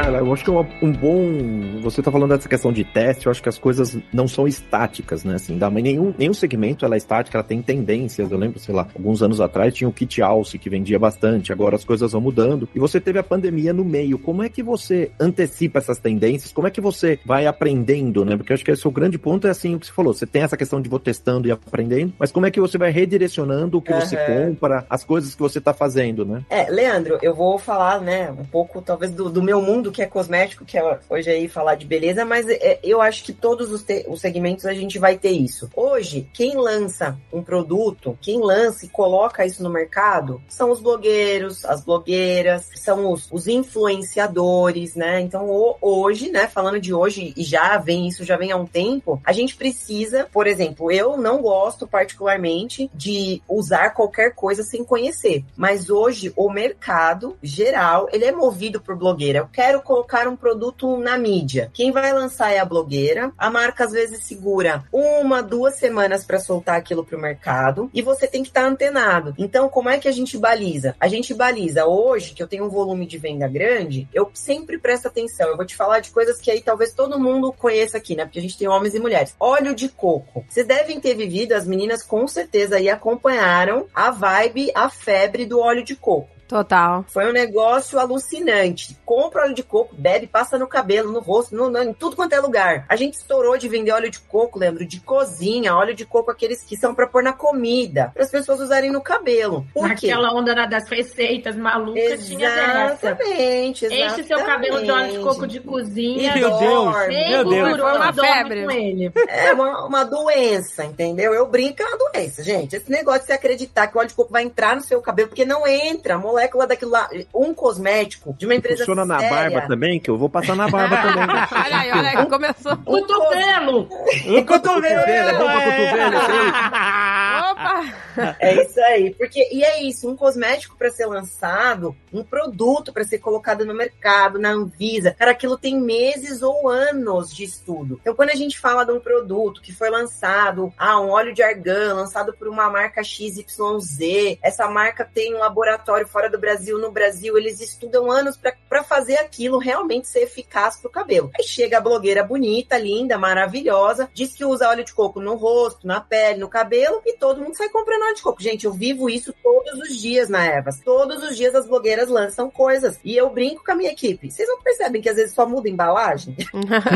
Cara, eu acho que é um bom. Você tá falando dessa questão de teste, eu acho que as coisas não são estáticas, né? Assim, mas nenhum, nenhum segmento ela é estática, ela tem tendências. Eu lembro, sei lá, alguns anos atrás tinha o kit alce que vendia bastante, agora as coisas vão mudando. E você teve a pandemia no meio. Como é que você antecipa essas tendências? Como é que você vai aprendendo, né? Porque eu acho que esse é o grande ponto, é assim o que você falou. Você tem essa questão de vou testando e aprendendo, mas como é que você vai redirecionando o que uhum. você compra, as coisas que você tá fazendo, né? É, Leandro, eu vou falar, né, um pouco talvez do, do meu mundo mundo que é cosmético, que é hoje aí falar de beleza, mas é, eu acho que todos os, os segmentos a gente vai ter isso. Hoje, quem lança um produto, quem lança e coloca isso no mercado, são os blogueiros, as blogueiras, são os, os influenciadores, né? Então, hoje, né, falando de hoje, e já vem isso, já vem há um tempo, a gente precisa, por exemplo, eu não gosto particularmente de usar qualquer coisa sem conhecer, mas hoje o mercado geral, ele é movido por blogueira. Eu quero quero colocar um produto na mídia. Quem vai lançar é a blogueira. A marca às vezes segura uma, duas semanas para soltar aquilo para o mercado e você tem que estar tá antenado. Então, como é que a gente baliza? A gente baliza hoje, que eu tenho um volume de venda grande, eu sempre presto atenção. Eu vou te falar de coisas que aí talvez todo mundo conheça aqui, né? Porque a gente tem homens e mulheres. Óleo de coco. Vocês devem ter vivido, as meninas com certeza aí acompanharam a vibe, a febre do óleo de coco. Total. Foi um negócio alucinante. Compra óleo de coco, bebe, passa no cabelo, no rosto, no, no, em tudo quanto é lugar. A gente estourou de vender óleo de coco, lembro, de cozinha, óleo de coco, aqueles que são para pôr na comida, para as pessoas usarem no cabelo. Por Naquela quê? onda das receitas malucas exatamente, tinha dessa. Exatamente, Enche seu cabelo de óleo de coco de cozinha. Meu Deus, meu Deus. Foi uma febre. Com ele. É uma, uma doença, entendeu? Eu brinco, é uma doença, gente. Esse negócio de você acreditar que o óleo de coco vai entrar no seu cabelo, porque não entra, moleque molécula daquilo lá, um cosmético de uma empresa Funciona na barba também, que eu vou passar na barba também. olha aí, olha aí, começou. O cotovelo! O cotovelo! É bom pra cotovelo, Opa! É isso aí, porque, e é isso, um cosmético para ser lançado, um produto para ser colocado no mercado, na Anvisa, cara, aquilo tem meses ou anos de estudo. Então, quando a gente fala de um produto que foi lançado, ah, um óleo de argan, lançado por uma marca XYZ, essa marca tem um laboratório fora fora do Brasil, no Brasil, eles estudam anos para fazer aquilo realmente ser eficaz pro cabelo. Aí chega a blogueira bonita, linda, maravilhosa, diz que usa óleo de coco no rosto, na pele, no cabelo, e todo mundo sai comprando óleo de coco. Gente, eu vivo isso todos os dias na Evas. Todos os dias as blogueiras lançam coisas. E eu brinco com a minha equipe. Vocês não percebem que às vezes só muda a embalagem?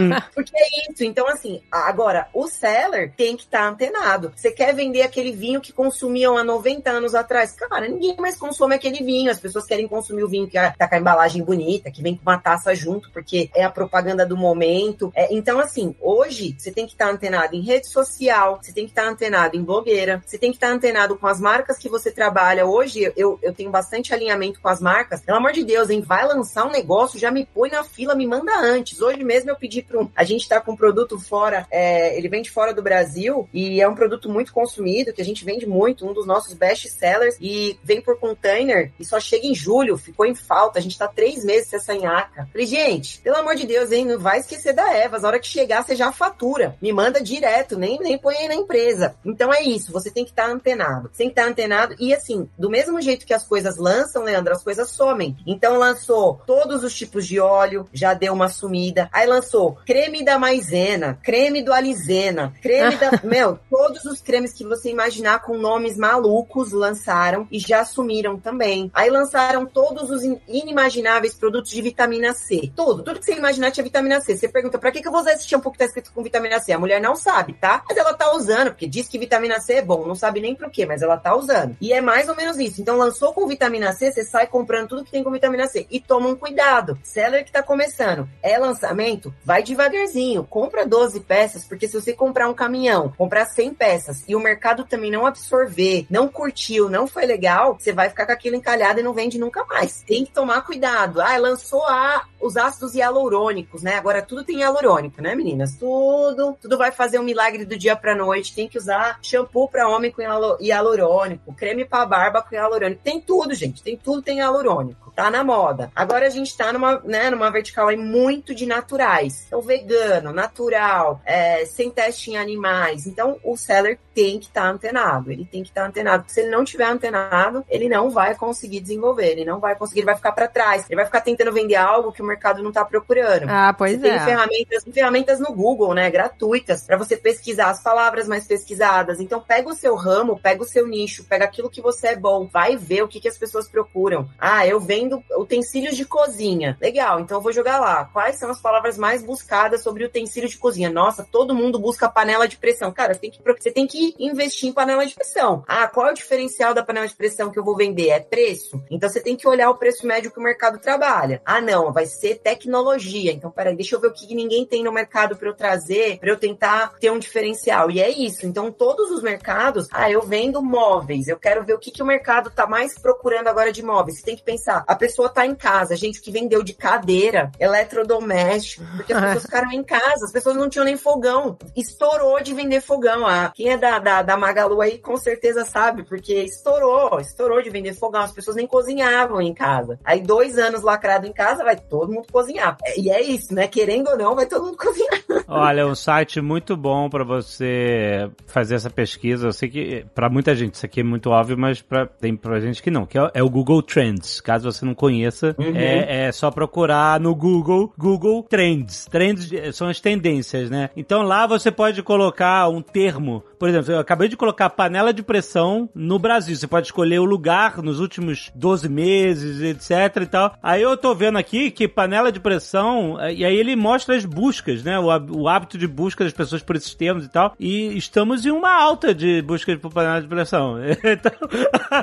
Porque é isso. Então, assim, agora, o seller tem que estar tá antenado. Você quer vender aquele vinho que consumiam há 90 anos atrás? Cara, ninguém mais consome aquele vinho vinho, as pessoas querem consumir o vinho que tá com a embalagem bonita, que vem com uma taça junto, porque é a propaganda do momento. É, então, assim, hoje você tem que estar tá antenado em rede social, você tem que estar tá antenado em blogueira, você tem que estar tá antenado com as marcas que você trabalha. Hoje eu, eu tenho bastante alinhamento com as marcas. Pelo amor de Deus, hein? Vai lançar um negócio, já me põe na fila, me manda antes. Hoje mesmo eu pedi para um. A gente tá com um produto fora, é, ele vem de fora do Brasil e é um produto muito consumido, que a gente vende muito, um dos nossos best sellers, e vem por container. E só chega em julho, ficou em falta, a gente tá três meses sem essa nhaca. Falei, gente, pelo amor de Deus, hein, não vai esquecer da Evas, a hora que chegar você já fatura, me manda direto, nem, nem põe aí na empresa. Então é isso, você tem que estar tá antenado, você tem que estar tá antenado e assim, do mesmo jeito que as coisas lançam, Leandro, as coisas somem. Então lançou todos os tipos de óleo, já deu uma sumida, aí lançou creme da maisena, creme do alizena, creme da... Meu, todos os cremes que você imaginar com nomes malucos lançaram e já sumiram também. Aí lançaram todos os inimagináveis produtos de vitamina C. Tudo, tudo que você imaginar tinha vitamina C. Você pergunta, pra que, que eu vou usar esse shampoo que tá escrito com vitamina C? A mulher não sabe, tá? Mas ela tá usando, porque diz que vitamina C é bom. não sabe nem por quê, mas ela tá usando. E é mais ou menos isso. Então, lançou com vitamina C, você sai comprando tudo que tem com vitamina C. E toma um cuidado. Seller que tá começando, é lançamento, vai devagarzinho. Compra 12 peças, porque se você comprar um caminhão, comprar 100 peças e o mercado também não absorver, não curtiu, não foi legal, você vai ficar com aquilo encalhado e não vende nunca mais. Tem que tomar cuidado. Ah, lançou a, os ácidos hialurônicos, né? Agora tudo tem hialurônico, né, meninas? Tudo, tudo vai fazer um milagre do dia pra noite. Tem que usar shampoo pra homem com hialurônico, creme pra barba com hialurônico. Tem tudo, gente. Tem tudo, tem hialurônico. Tá na moda. Agora a gente tá numa, né, numa vertical aí muito de naturais. Então, vegano, natural, é, sem teste em animais. Então, o seller tem que estar tá antenado. Ele tem que estar tá antenado. Se ele não tiver antenado, ele não vai conseguir desenvolver. Ele não vai conseguir, ele vai ficar para trás. Ele vai ficar tentando vender algo que o mercado não tá procurando. Ah, pois Você é. Tem ferramentas, ferramentas no Google, né? Gratuitas, para você pesquisar as palavras mais pesquisadas. Então, pega o seu ramo, pega o seu nicho, pega aquilo que você é bom. Vai ver o que, que as pessoas procuram. Ah, eu vendo utensílios de cozinha. Legal, então eu vou jogar lá. Quais são as palavras mais buscadas sobre utensílios de cozinha? Nossa, todo mundo busca panela de pressão. Cara, você tem que, você tem que investir em panela de pressão. Ah, qual é o diferencial da panela de pressão que eu vou vender? É preço? Então você tem que olhar o preço médio que o mercado trabalha. Ah, não, vai ser tecnologia. Então, peraí, deixa eu ver o que ninguém tem no mercado para eu trazer, para eu tentar ter um diferencial. E é isso. Então, todos os mercados, ah, eu vendo móveis, eu quero ver o que, que o mercado tá mais procurando agora de móveis. Você tem que pensar, a pessoa tá em casa, gente que vendeu de cadeira, eletrodoméstico, porque as pessoas ficaram em casa, as pessoas não tinham nem fogão. Estourou de vender fogão. Ah, quem é da, da, da Magalu aí com certeza sabe, porque estourou, estourou de vender fogão. As pessoas nem cozinhavam em casa. Aí, dois anos lacrado em casa, vai todo mundo cozinhar. E é isso, né? Querendo ou não, vai todo mundo cozinhar. Olha, um site muito bom para você fazer essa pesquisa. Eu sei que para muita gente isso aqui é muito óbvio, mas pra, tem pra gente que não, que é, é o Google Trends. Caso você não conheça, uhum. é, é, só procurar no Google, Google Trends. Trends são as tendências, né? Então lá você pode colocar um termo. Por exemplo, eu acabei de colocar panela de pressão no Brasil. Você pode escolher o lugar nos últimos 12 meses, etc e tal. Aí eu tô vendo aqui que panela de pressão, e aí ele mostra as buscas, né? O, o hábito de busca das pessoas por esses termos e tal. E estamos em uma alta de busca por panela de pressão. Então...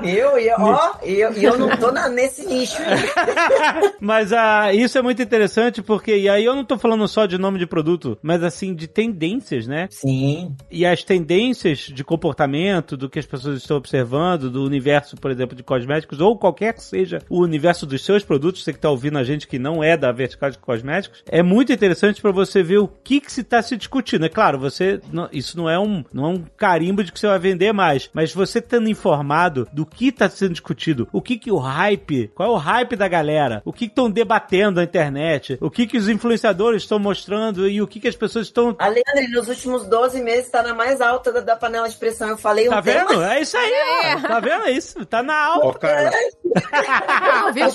Eu, eu, ó, eu, eu não tô na, nesse nicho. mas ah, isso é muito interessante porque, e aí eu não tô falando só de nome de produto, mas assim, de tendências, né? Sim. E as tendências de comportamento, do que as pessoas estão observando, do universo, por exemplo, de cosméticos, ou qualquer que seja o universo dos seus produtos, você que tá ouvindo a gente que não é da vertical de cosméticos, é muito interessante para você ver o que que se tá se discutindo. É claro, você, não, isso não é um, não é um carimbo de que você vai vender mais, mas você tendo informado do que tá sendo discutido, o que que o hype, qual é o hype da galera, o que estão debatendo na internet, o que que os influenciadores estão mostrando e o que que as pessoas estão... Alexandre, nos últimos 12 meses tá na mais alta da, da panela de pressão, eu falei Tá um vendo? tema... É isso aí, é. ó. Tá vendo? É isso. Tá na alta. Ó, Carla. Não, viu?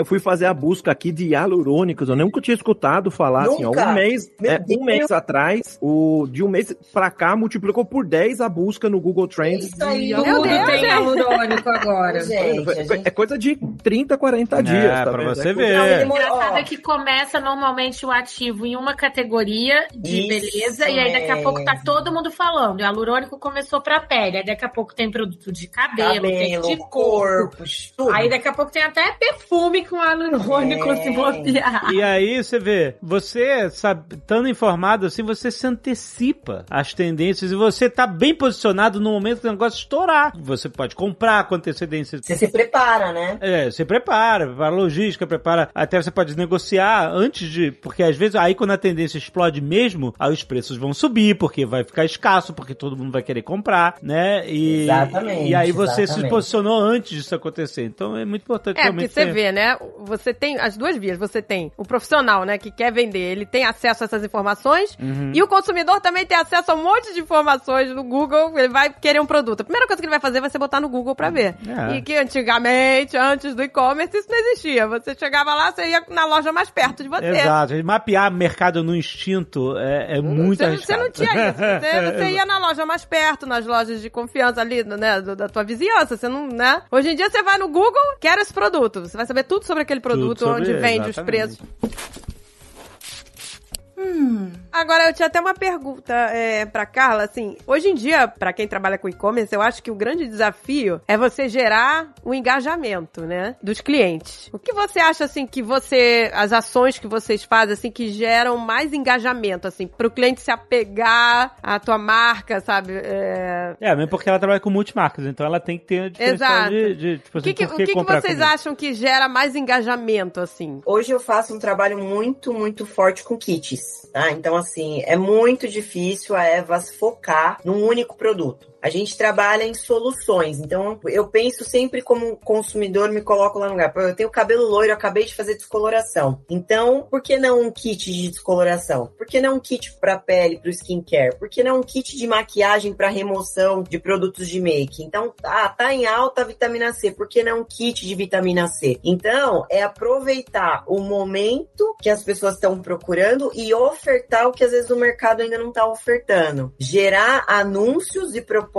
É eu fui fazer a busca aqui de hialurônicos. Eu nunca tinha escutado falar assim, ó. Nunca? Um mês, é, um mês atrás, o, de um mês pra cá, multiplicou por 10 a busca no Google Trends. Isso aí, Tudo tem hialurônico agora. Gente, a É, gente... é coisa de 30, 40 dias. É, tá pra vendo? você É coisa- Não, ver. ele demorou- engraçado é que começa normalmente o ativo em uma categoria de Isso, beleza e aí daqui a pouco tá todo mundo falando. O hialurônico começou pra pele, aí daqui a pouco tem produto de cabelo, tem cabelo, de corpo. corpo. Aí daqui a pouco tem até perfume com hialurônico É. se bobear. E aí você vê, você sabe, estando informado assim, você se antecipa às tendências e você tá bem posicionado no momento que o negócio estourar. Você pode comprar com antecedência. Você se prepara, né? É, você prepara, prepara a logística, prepara. Até você pode negociar antes de. Porque às vezes, aí quando a tendência explode mesmo, aí os preços vão subir, porque vai ficar escasso, porque todo mundo vai querer comprar, né? E, Exatamente, E aí você se exatamente. posicionou antes disso acontecer. Então é muito importante É, porque realmente. você ter- vê, né? Você tem as duas vias. Você tem o profissional, né, que quer vender, ele tem acesso a essas informações. Uhum. E o consumidor também tem acesso a um monte de informações no Google. Ele vai querer um produto. A primeira coisa que ele vai fazer vai ser botar no Google pra ver. É. E que antigamente, antes do e-commerce, isso não existia. Você chegava lá, você ia na loja mais perto de você. Exato. Mapear mercado no instinto é, é muito Você, você não tinha isso. Você, você ia na loja mais perto, nas lojas de confiança ali, né, da tua vizinhança. Você não, né? Hoje em dia você vai no Google, quero esse produto. Você vai saber tudo sobre aquele produto, sobre onde ele, vende os exatamente. Preços. Agora, eu tinha até uma pergunta é, pra Carla, assim, hoje em dia, pra quem trabalha com e-commerce, eu acho que o grande desafio é você gerar o engajamento, né, dos clientes. O que você acha, assim, que você, as ações que vocês fazem, assim, que geram mais engajamento, assim, pro cliente se apegar à tua marca, sabe? É, É, mesmo porque ela trabalha com multimarcas, então ela tem que ter Exato. de, de, tipo o assim, que, que- o que que, vocês comigo? acham que gera mais engajamento, assim? Hoje eu faço um trabalho muito, muito forte com kits, tá? Então, assim, é muito difícil a Evas focar num único produto. A gente trabalha em soluções. Então, eu penso sempre como consumidor, me coloco lá no lugar. Eu tenho cabelo loiro, acabei de fazer descoloração. Então, por que não um kit de descoloração? Por que não um kit para pele, para skincare? Por que não um kit de maquiagem para remoção de produtos de make? Então, ah, tá em alta a vitamina C. Por que não um kit de vitamina C? Então, é aproveitar o momento que as pessoas estão procurando e ofertar o que às vezes o mercado ainda não está ofertando. Gerar anúncios e propostas.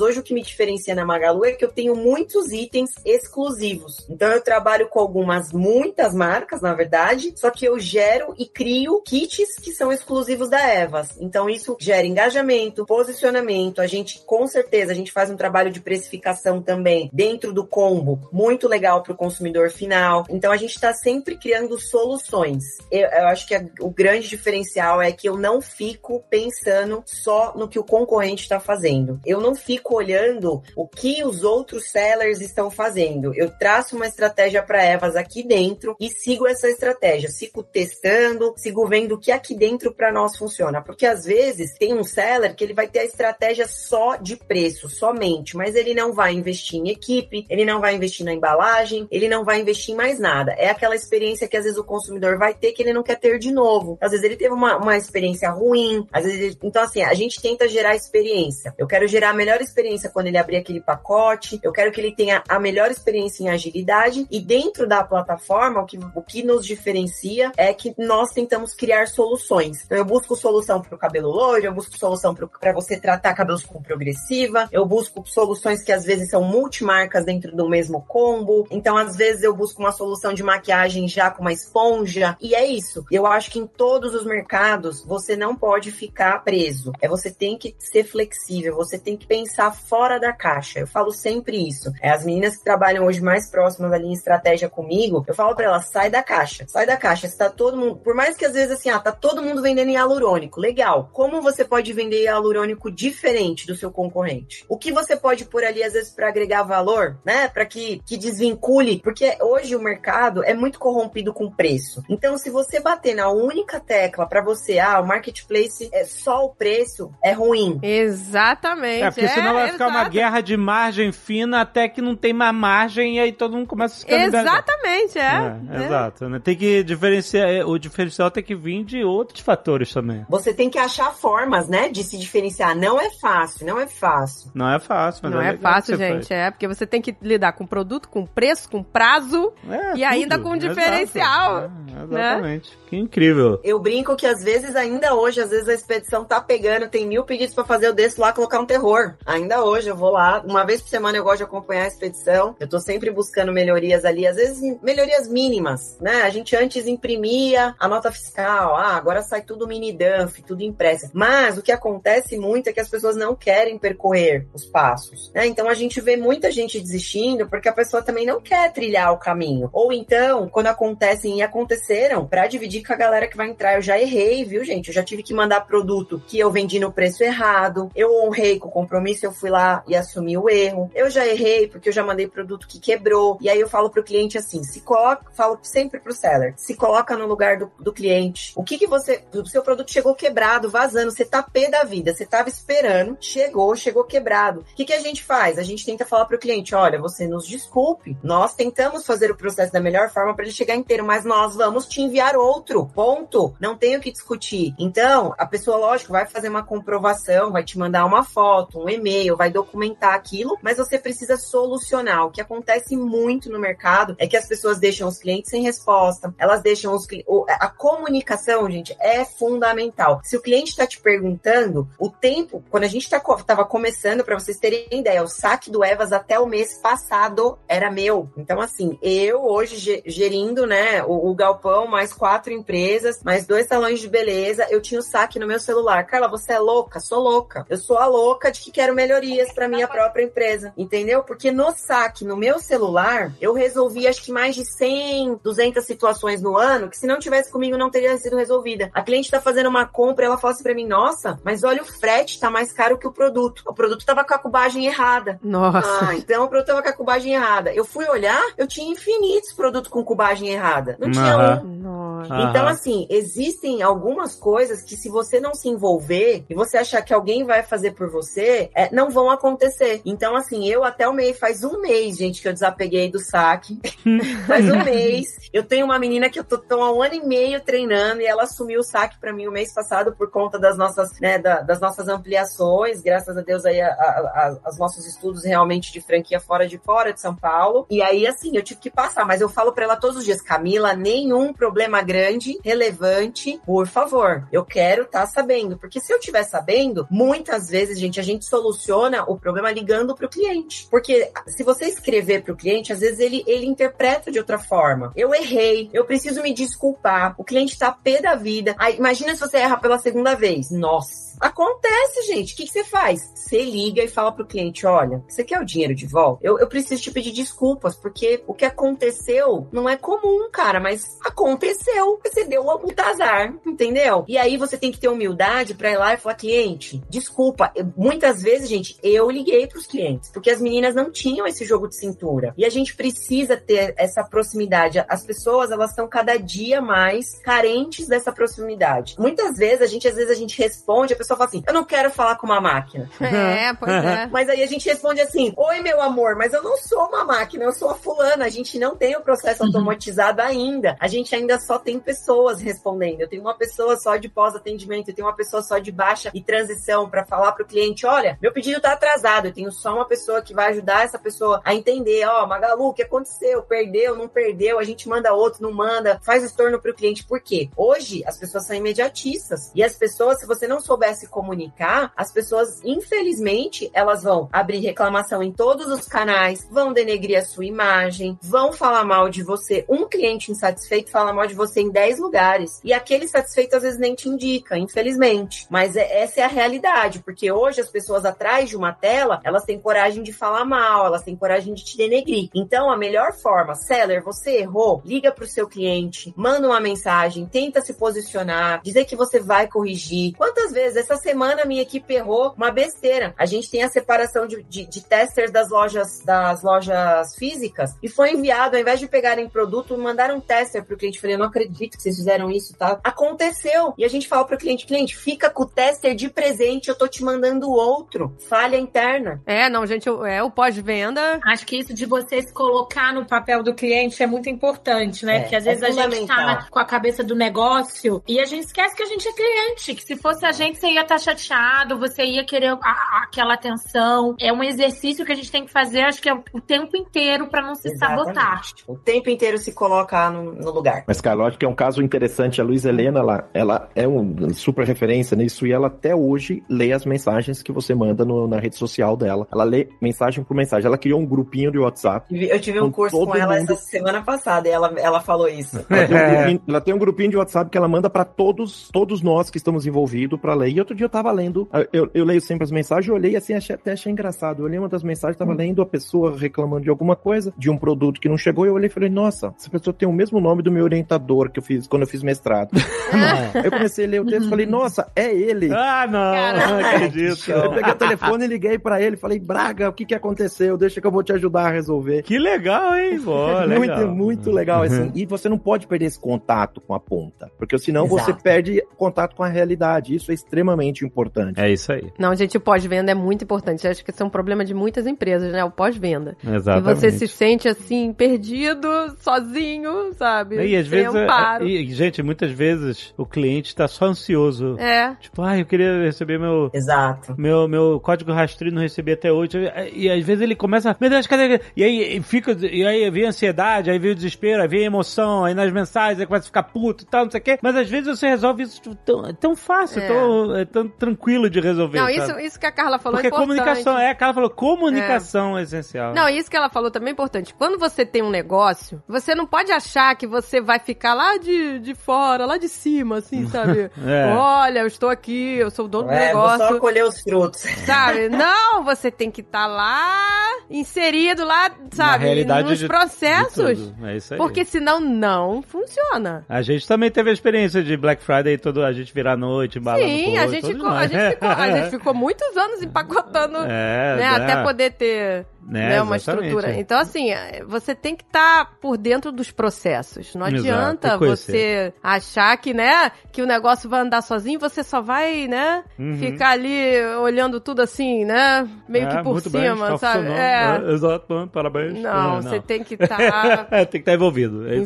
Hoje o que me diferencia na Magalu é que eu tenho muitos itens exclusivos. Então eu trabalho com algumas, muitas marcas, na verdade, só que eu gero e crio kits que são exclusivos da Evas. Então isso gera engajamento, posicionamento. A gente, com certeza, a gente faz um trabalho de precificação também dentro do combo, muito legal para o consumidor final. Então a gente está sempre criando soluções. Eu, eu acho que a- o grande diferencial é que eu não fico pensando só no que o concorrente está fazendo. Eu não fico olhando o que os outros sellers estão fazendo. Eu traço uma estratégia para Evas aqui dentro e sigo essa estratégia. Sigo testando, sigo vendo o que aqui dentro para nós funciona. Porque às vezes tem um seller que ele vai ter a estratégia só de preço, somente, mas ele não vai investir em equipe, ele não vai investir na embalagem, ele não vai investir em mais nada. É aquela experiência que às vezes o consumidor vai ter que ele não quer ter de novo. Às vezes ele teve uma, uma experiência ruim, às vezes ele... Então, assim, a gente tenta gerar experiência. Eu quero gerar a melhor experiência quando ele abrir aquele pacote, eu quero que ele tenha a melhor experiência em agilidade e dentro da plataforma, o que, o que nos diferencia é que nós tentamos criar soluções. Então, eu busco solução para o cabelo loiro, eu busco solução para você tratar cabelos com progressiva, eu busco soluções que às vezes são multimarcas dentro do mesmo combo. Então, às vezes, eu busco uma solução de maquiagem já com uma esponja. E é isso. Eu acho que em todos os mercados você não pode ficar preso. É você tem que ser flexível, você tem que pensar fora da caixa. Eu falo sempre isso. É, as meninas que trabalham hoje mais próximas ali em estratégia comigo, eu falo para elas: sai da caixa, sai da caixa. Se tá todo mundo, por mais que às vezes assim, ah, tá todo mundo vendendo hialurônico, legal. Como você pode vender hialurônico diferente do seu concorrente? O que você pode pôr ali às vezes para agregar valor, né? Para que que desvincule, porque hoje o mercado é muito corrompido com preço. Então, se você bater na única tecla para você, ah, o marketplace é só o preço, é ruim. Exatamente. É, porque senão vai ficar uma exato. guerra de margem fina até que não tem mais margem e aí todo mundo começa a se candidatar. Exatamente, é. É, É. Exato, né? Tem que diferenciar, é, o diferencial tem que vir de outros fatores também. Você tem que achar formas, né, de se diferenciar. Não é fácil, não é fácil. Não é fácil, mas Não é legal fácil, gente. É, porque você tem que lidar com produto, com preço, com prazo. faz. É, E ainda tudo, com exato. diferencial, É, exatamente. Que incrível. Eu brinco que às vezes, ainda hoje, às vezes a expedição tá pegando, tem mil pedidos pra fazer, eu desço lá colocar um terror. Ainda hoje eu vou lá, uma vez por semana eu gosto de acompanhar a expedição. Eu tô sempre buscando melhorias ali, às vezes melhorias mínimas, né? A gente antes imprimia a nota fiscal, ah, agora sai tudo mini dump, tudo impresso. Mas o que acontece muito é que as pessoas não querem percorrer os passos, né? Então a gente vê muita gente desistindo porque a pessoa também não quer trilhar o caminho. Ou então, quando acontecem e aconteceram, pra dividir com a galera que vai entrar, eu já errei, viu, gente? Eu já tive que mandar produto que eu vendi no preço errado. Eu honrei com o compromisso, eu fui lá e assumi o erro. Eu já errei porque eu já mandei produto que quebrou. E aí eu falo pro cliente assim: se coloca, falo sempre pro seller, se coloca no lugar do, do cliente. O que que você. O seu produto chegou quebrado, vazando, você tá pé da vida, você tava esperando, chegou, chegou quebrado. O que que a gente faz? A gente tenta falar pro cliente: olha, você nos desculpe, nós tentamos fazer o processo da melhor forma para ele chegar inteiro, mas nós vamos te enviar outro. Ponto. Não tem o que discutir. Então, a pessoa, lógico, vai fazer uma comprovação, vai te mandar uma foto, um e-mail, vai documentar aquilo, mas você precisa solucionar. O que acontece muito no mercado é que as pessoas deixam os clientes sem resposta, elas deixam os cli- o- a comunicação, gente, é fundamental. Se o cliente está te perguntando, o tempo, quando a gente tá, co- tava começando, para vocês terem ideia, o saque do Evas até o mês passado era meu. Então, assim, eu hoje ge- gerindo, né, o, o galpão, mais quatro empresas, mais dois salões de beleza. Eu tinha o saque no meu celular. Carla, você é louca? Sou louca. Eu sou a louca de que quero melhorias para minha própria empresa. Entendeu? Porque no saque, no meu celular, eu resolvi acho que mais de 100, 200 situações no ano que se não tivesse comigo não teria sido resolvida. A cliente tá fazendo uma compra, ela fala assim pra mim: Nossa, mas olha o frete, tá mais caro que o produto. O produto tava com a cubagem errada. Nossa. Ah, então o produto tava com a cubagem errada. Eu fui olhar, eu tinha infinitos produtos com cubagem errada. Não tinha Aham. um. Nossa. Então, assim, existem algumas coisas que se você não se envolver e você achar que alguém vai fazer por você, é, não vão acontecer. Então, assim, eu até o mês, faz um mês, gente, que eu desapeguei do saque. faz um mês. Eu tenho uma menina que eu tô, tô há um ano e meio treinando e ela assumiu o saque pra mim o mês passado por conta das nossas, né, da- das nossas ampliações. Graças a Deus aí, a, a, a- os nossos estudos realmente de franquia fora de fora de São Paulo. E aí, assim, eu tive que passar, mas eu falo pra ela todos os dias, Camila, nenhum problema grande, relevante, por favor. Eu quero estar sabendo, porque se eu estiver sabendo, muitas vezes, gente, a gente soluciona o problema ligando pro cliente. Porque se você escrever pro cliente, às vezes ele, ele interpreta de outra forma. Eu errei, eu preciso me desculpar. O cliente tá pé da vida. Aí, imagina se você erra pela segunda vez. Nossa. Acontece, gente. O que, que você faz? Você liga e fala pro cliente: olha, você quer o dinheiro de volta? Eu, eu preciso te pedir desculpas, porque o que aconteceu não é comum, cara, mas aconteceu. Você deu um azar, entendeu? E aí você tem que ter humildade pra ir lá e falar: cliente, desculpa. Muitas vezes, gente, eu liguei pros clientes, porque as meninas não tinham esse jogo de cintura. E a gente precisa ter essa proximidade. As pessoas, elas estão cada dia mais carentes dessa proximidade. Muitas vezes, a gente, às vezes, a gente responde, a pessoa fala assim: eu não quero falar com uma máquina. É, pois é. Mas aí a gente responde assim: Oi, meu amor, mas eu não sou uma máquina, eu sou a fulana. A gente não tem o processo automatizado ainda. A gente ainda só tem pessoas respondendo. Eu tenho uma pessoa só de pós-atendimento, eu tenho uma pessoa só de baixa e transição para falar pro cliente: olha, meu pedido tá atrasado. Eu tenho só uma pessoa que vai ajudar essa pessoa a entender: ó, Magalu, o que aconteceu? Perdeu, não perdeu? A gente manda outro, não manda, faz o estorno pro cliente. Por quê? Hoje as pessoas são imediatistas. E as pessoas, se você não soubesse comunicar, as pessoas, infelizmente, elas vão abrir reclamação em todos os canais, vão denegrir a sua imagem, vão falar mal de você. Um cliente insatisfeito fala mal de você em 10 lugares. E aquele satisfeito às vezes nem te indica, infelizmente. Mas é- essa é a realidade, porque hoje as pessoas atrás de uma tela, elas têm coragem de falar mal, elas têm coragem de te denegrir. Então, a melhor forma, seller, você errou, liga pro seu cliente, manda uma mensagem, tenta se posicionar, dizer que você vai corrigir. Quantas vezes essa semana a minha equipe errou uma besteira? A gente tem a separação de, de, de testers das lojas das lojas físicas e foi enviado, ao invés de pegarem produto, mandaram um tester pro cliente. Falei, eu não acredito que vocês fizeram isso, tá? Aconteceu. E a gente fala pro cliente, cliente, fica com o tester de presente, eu tô te mandando outro. Falha interna. É, não, gente, o- é o pós-venda. Acho que isso de você se colocar no papel do cliente é muito importante, né? É, Porque às é vezes a gente tá com a cabeça do negócio e a gente esquece que a gente é cliente. Que se fosse a gente, você ia estar chateado, você ia querer a- a- aquela atenção. É um exercício que a gente tem que fazer, acho que é o tempo inteiro pra não se sabotar. Exatamente. O tempo inteiro se colocar no, no lugar. Mas, cara, eu acho que é um caso interessante. A Luiz Helena, ela, ela é uma super referência nisso e ela até hoje lê as mensagens que você manda no- na rede social dela. Ela lê mensagem por mensagem. Ela criou um grupinho de WhatsApp. Eu tive um Com curso com ela mundo. essa semana passada e ela, ela falou isso. Ela tem, um grupinho, ela tem um grupinho de WhatsApp que ela manda pra todos, todos nós que estamos envolvidos pra ler. E outro dia eu tava lendo, eu, eu leio sempre as mensagens, eu olhei assim, achei, até achei engraçado. Eu olhei uma das mensagens, tava lendo a pessoa reclamando de alguma coisa, de um produto que não chegou, e eu olhei e falei, nossa, essa pessoa tem o mesmo nome do meu orientador que eu fiz quando eu fiz mestrado. Aí eu comecei a ler o texto e falei, nossa, é ele. Ah, não, não acredito. Eu peguei o telefone e liguei pra ele, falei, Braga, o que que aconteceu? Deixa que eu vou te ajudar a resolver. Que legal, hein? Muito, legal. muito legal, assim. E você não pode perder esse contato com a ponta, porque senão você Exato. perde contato com a realidade. Isso é extremamente importante. É isso aí. Não, gente, o pós-venda é muito importante. Acho que isso é um problema de muitas empresas, né? O pós-venda. E Exatamente. você se sente assim, perdido, sozinho, sabe? E às Sem vezes, é- amparo. e, gente, muitas vezes o cliente tá só ansioso. É. Tipo, ai, eu queria receber meu, Exato. meu, meu código rastreio não recebi até hoje. E às vezes ele começa, meu Deus, cadê? E aí e fica, e aí vem a ansiedade, aí vem o desespero, aí vem a emoção, aí nas mensagens, aí começa a ficar puto e tal, não sei o quê. Mas às vezes você resolve isso tipo, tão, tão fácil, É. tão, é tão tranquilo de resolver. Não, sabe? isso, isso que a Carla falou Porque é importante. comunicação é, a Carla falou, comunicação é, essencial. Não, isso que ela falou também é importante. Quando você tem um negócio, você não pode achar que você vai ficar lá de, de fora, lá de cima, assim, sabe? É. Olha, eu estou aqui, eu sou o dono do É, vou negócio. só colher os frutos. Sabe? Não, você tem que estar lá, inserido lá, sabe? Na realidade nos de- processos. de tudo. É isso aí. Porque senão não funciona. A gente também teve a experiência de Black Friday, todo, a gente virar noite, embalando Sim, pro a outro, gente, ficou, a, gente ficou, a gente ficou muitos anos empacotando, É, né? é. Até poder ter Né, né, uma estrutura. Então, assim, é, você tem que estar por dentro dos processos. Não adianta você achar que, né, que o negócio vai andar sozinho, você só vai, né, Uhum. ficar ali olhando tudo assim, né, meio É, que por muito bem, cima, está sabe? É. É, Exato, parabéns. Não, É, você tem que estar tem que estar envolvido. É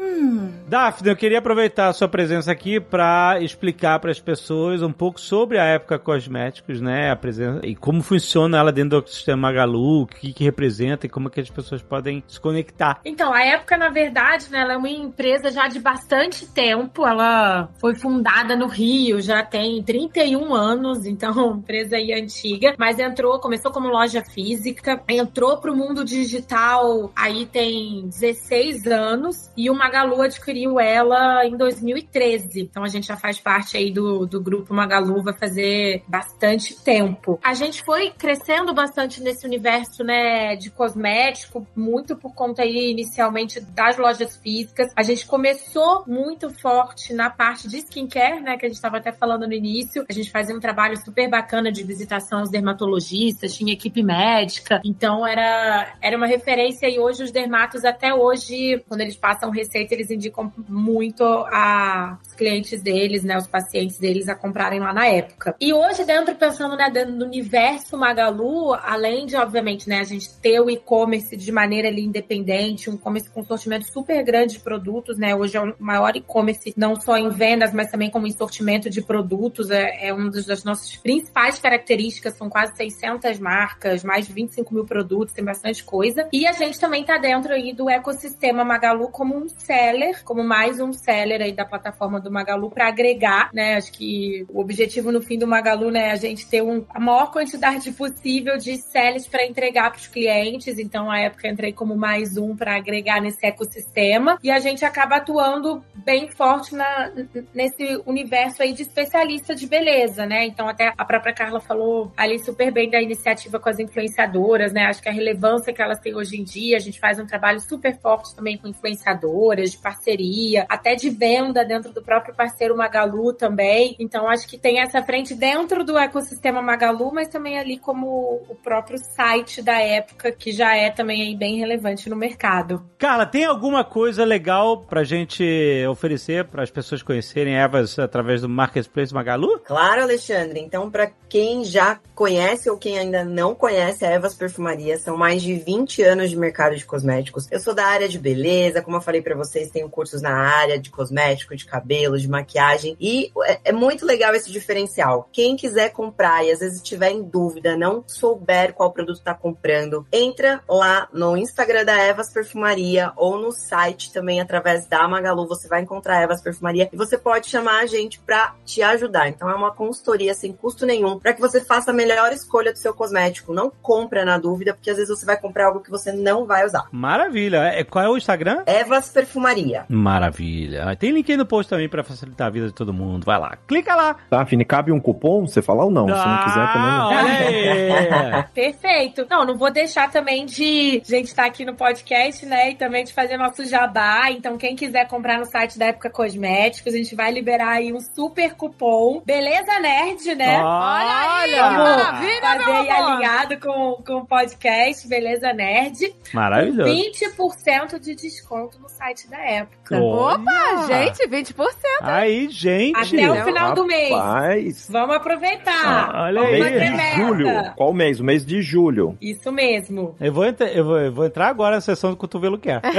envolvido. Daphne, eu queria aproveitar a sua presença aqui para explicar para as pessoas um pouco sobre a época cosméticos, né? A presença e como funciona ela dentro do ecossistema Magalu, o que, que representa e como que as pessoas podem se conectar. Então, a época, na verdade, né, ela é uma empresa já de bastante tempo. Ela foi fundada no Rio, já tem 31 anos, então, empresa aí antiga. Mas entrou, começou como loja física, entrou pro mundo digital aí tem 16 anos e o Magalu adquiriu ela em 2013. Então, a gente já faz parte aí do, do grupo Magalu, vai fazer bastante tempo. A gente foi crescendo bastante nesse universo, né, de cosmético, muito por conta aí, inicialmente, das lojas físicas. A gente começou muito forte na parte de skincare, né, que a gente estava até falando no início. A gente fazia um trabalho super bacana de visitação aos dermatologistas, tinha equipe médica, então era, era uma referência e hoje os dermatos, até hoje, quando eles passam receita, eles indicam muito a os clientes deles, né, os pacientes deles a comprarem lá na época. E hoje, dentro, pensando né, dentro do universo Magalu, além de, obviamente, né, a gente ter o e-commerce de maneira ali independente, um e-commerce com sortimento super grande de produtos, né, hoje é o maior e-commerce, não só em vendas, mas também como em sortimento de produtos, é, é uma das nossas principais características, são quase 600 marcas, mais de 25 mil produtos, tem bastante coisa. E a gente também tá dentro aí do ecossistema Magalu como um seller, como mais um seller aí da plataforma do Magalu para agregar, né? Acho que o objetivo no fim do Magalu, né, é a gente ter um, a maior quantidade possível de sellers para entregar para os clientes. Então, a época entrei como mais um para agregar nesse ecossistema e a gente acaba atuando bem forte na, nesse universo aí de especialista de beleza, né? Então, até a própria Carla falou ali super bem da iniciativa com as influenciadoras, né? Acho que a relevância que elas têm hoje em dia, a gente faz um trabalho super forte também com influenciadoras, de parceria, até de venda dentro do próprio parceiro Magalu também. Então, acho que tem essa frente dentro do ecossistema Magalu, mas também ali como o próprio site da época, que já é também aí bem relevante no mercado. Carla, tem alguma coisa legal pra gente oferecer para as pessoas conhecerem Evas através do Marketplace Magalu? Claro, Alexandre. Então, para quem já conhece ou quem ainda não conhece a Evas Perfumaria, são mais de 20 anos de mercado de cosméticos. Eu sou da área de beleza, como eu falei para vocês, tenho cursos na área de cosmético, de cabelo, de maquiagem e é, é muito legal esse diferencial. Quem quiser comprar e às vezes estiver em dúvida, não souber qual produto está comprando, entra lá no Instagram da Evas Perfumaria ou no site também através da Magalu, você vai encontrar a Evas Perfumaria e você pode chamar a gente para te ajudar. Então é uma consultoria sem custo nenhum para que você faça a melhor escolha do seu cosmético. Não compra na dúvida, porque às vezes você vai comprar algo que você não vai usar. Maravilha. É, qual é o Instagram? Evas Perfumaria. Maravilha. Ah, Tem link aí no post também pra facilitar a vida de todo mundo. Vai lá. Clica lá. Daphne, cabe um cupom? Você falar ou não? Se não quiser também não. Ah, olha aí. Perfeito. Não, não vou deixar também de a gente estar aqui no podcast, né? E também de fazer nosso jabá. Então, quem quiser comprar no site da Época Cosméticos, a gente vai liberar aí um super cupom. Beleza Nerd, né? Olha! Vamos Maravilha, fazer meu aí amor! alinhado com, com o podcast Beleza Nerd. Maravilhoso. 20% de desconto no site da época. Opa, gente, 20%. Aí, gente. Até o final do mês. Rapaz. Vamos aproveitar. Ah, olha Vamos aí. Mês de julho. Qual mês? O mês de julho. Isso mesmo. Eu vou, entra- eu, vou, eu vou entrar agora na sessão do cotovelo quer.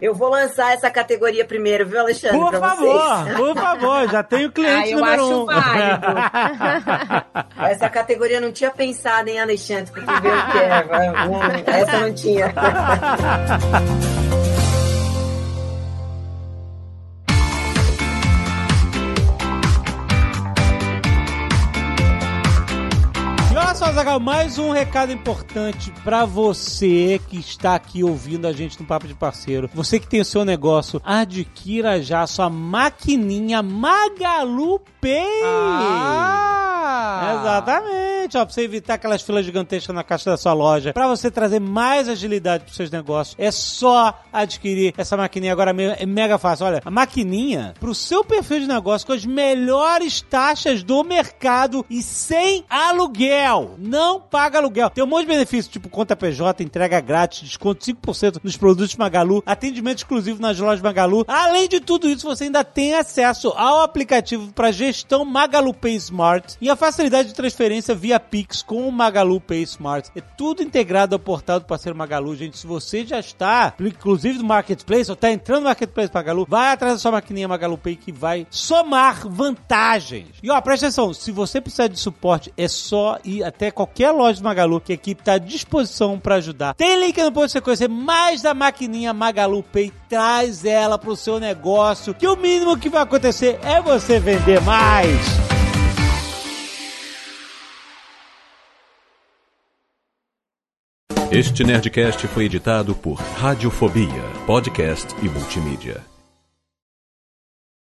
Eu vou lançar essa categoria primeiro, viu, Alexandre? Por favor, vocês. por favor, já tenho Ah, cliente eu número acho um. válido. Essa categoria eu não tinha pensado, hein, Alexandre? Porque tu vê o que é. Essa não tinha. 哈哈哈哈哈！só, Zagal, mais um recado importante para você que está aqui ouvindo a gente no Papo de Parceiro. Você que tem o seu negócio, adquira já sua maquininha Magalu Pay. Ah! Exatamente, ó, pra você evitar aquelas filas gigantescas na caixa da sua loja, para você trazer mais agilidade pros seus negócios, é só adquirir essa maquininha agora mesmo, é mega fácil. Olha, a maquininha pro seu perfil de negócio com as melhores taxas do mercado e sem aluguel. Não paga aluguel. Tem um monte de benefícios, tipo conta PJ, entrega grátis, desconto 5% nos produtos Magalu, atendimento exclusivo nas lojas Magalu. Além de tudo isso, você ainda tem acesso ao aplicativo para gestão Magalu Pay Smart e a facilidade de transferência via Pix com o Magalu Pay Smart. É tudo integrado ao portal do parceiro Magalu, gente. Se você já está, inclusive do Marketplace, ou está entrando no Marketplace Magalu, vai atrás da sua maquininha Magalu Pay que vai somar vantagens. E ó, presta atenção, se você precisar de suporte, é só ir até qualquer loja do Magalu que a equipe está à disposição para ajudar. Tem link no post você conhecer mais da maquininha Magalu Pay. Traz ela pro seu negócio, que o mínimo que vai acontecer é você vender mais. Este Nerdcast foi editado por Radiofobia, podcast e multimídia.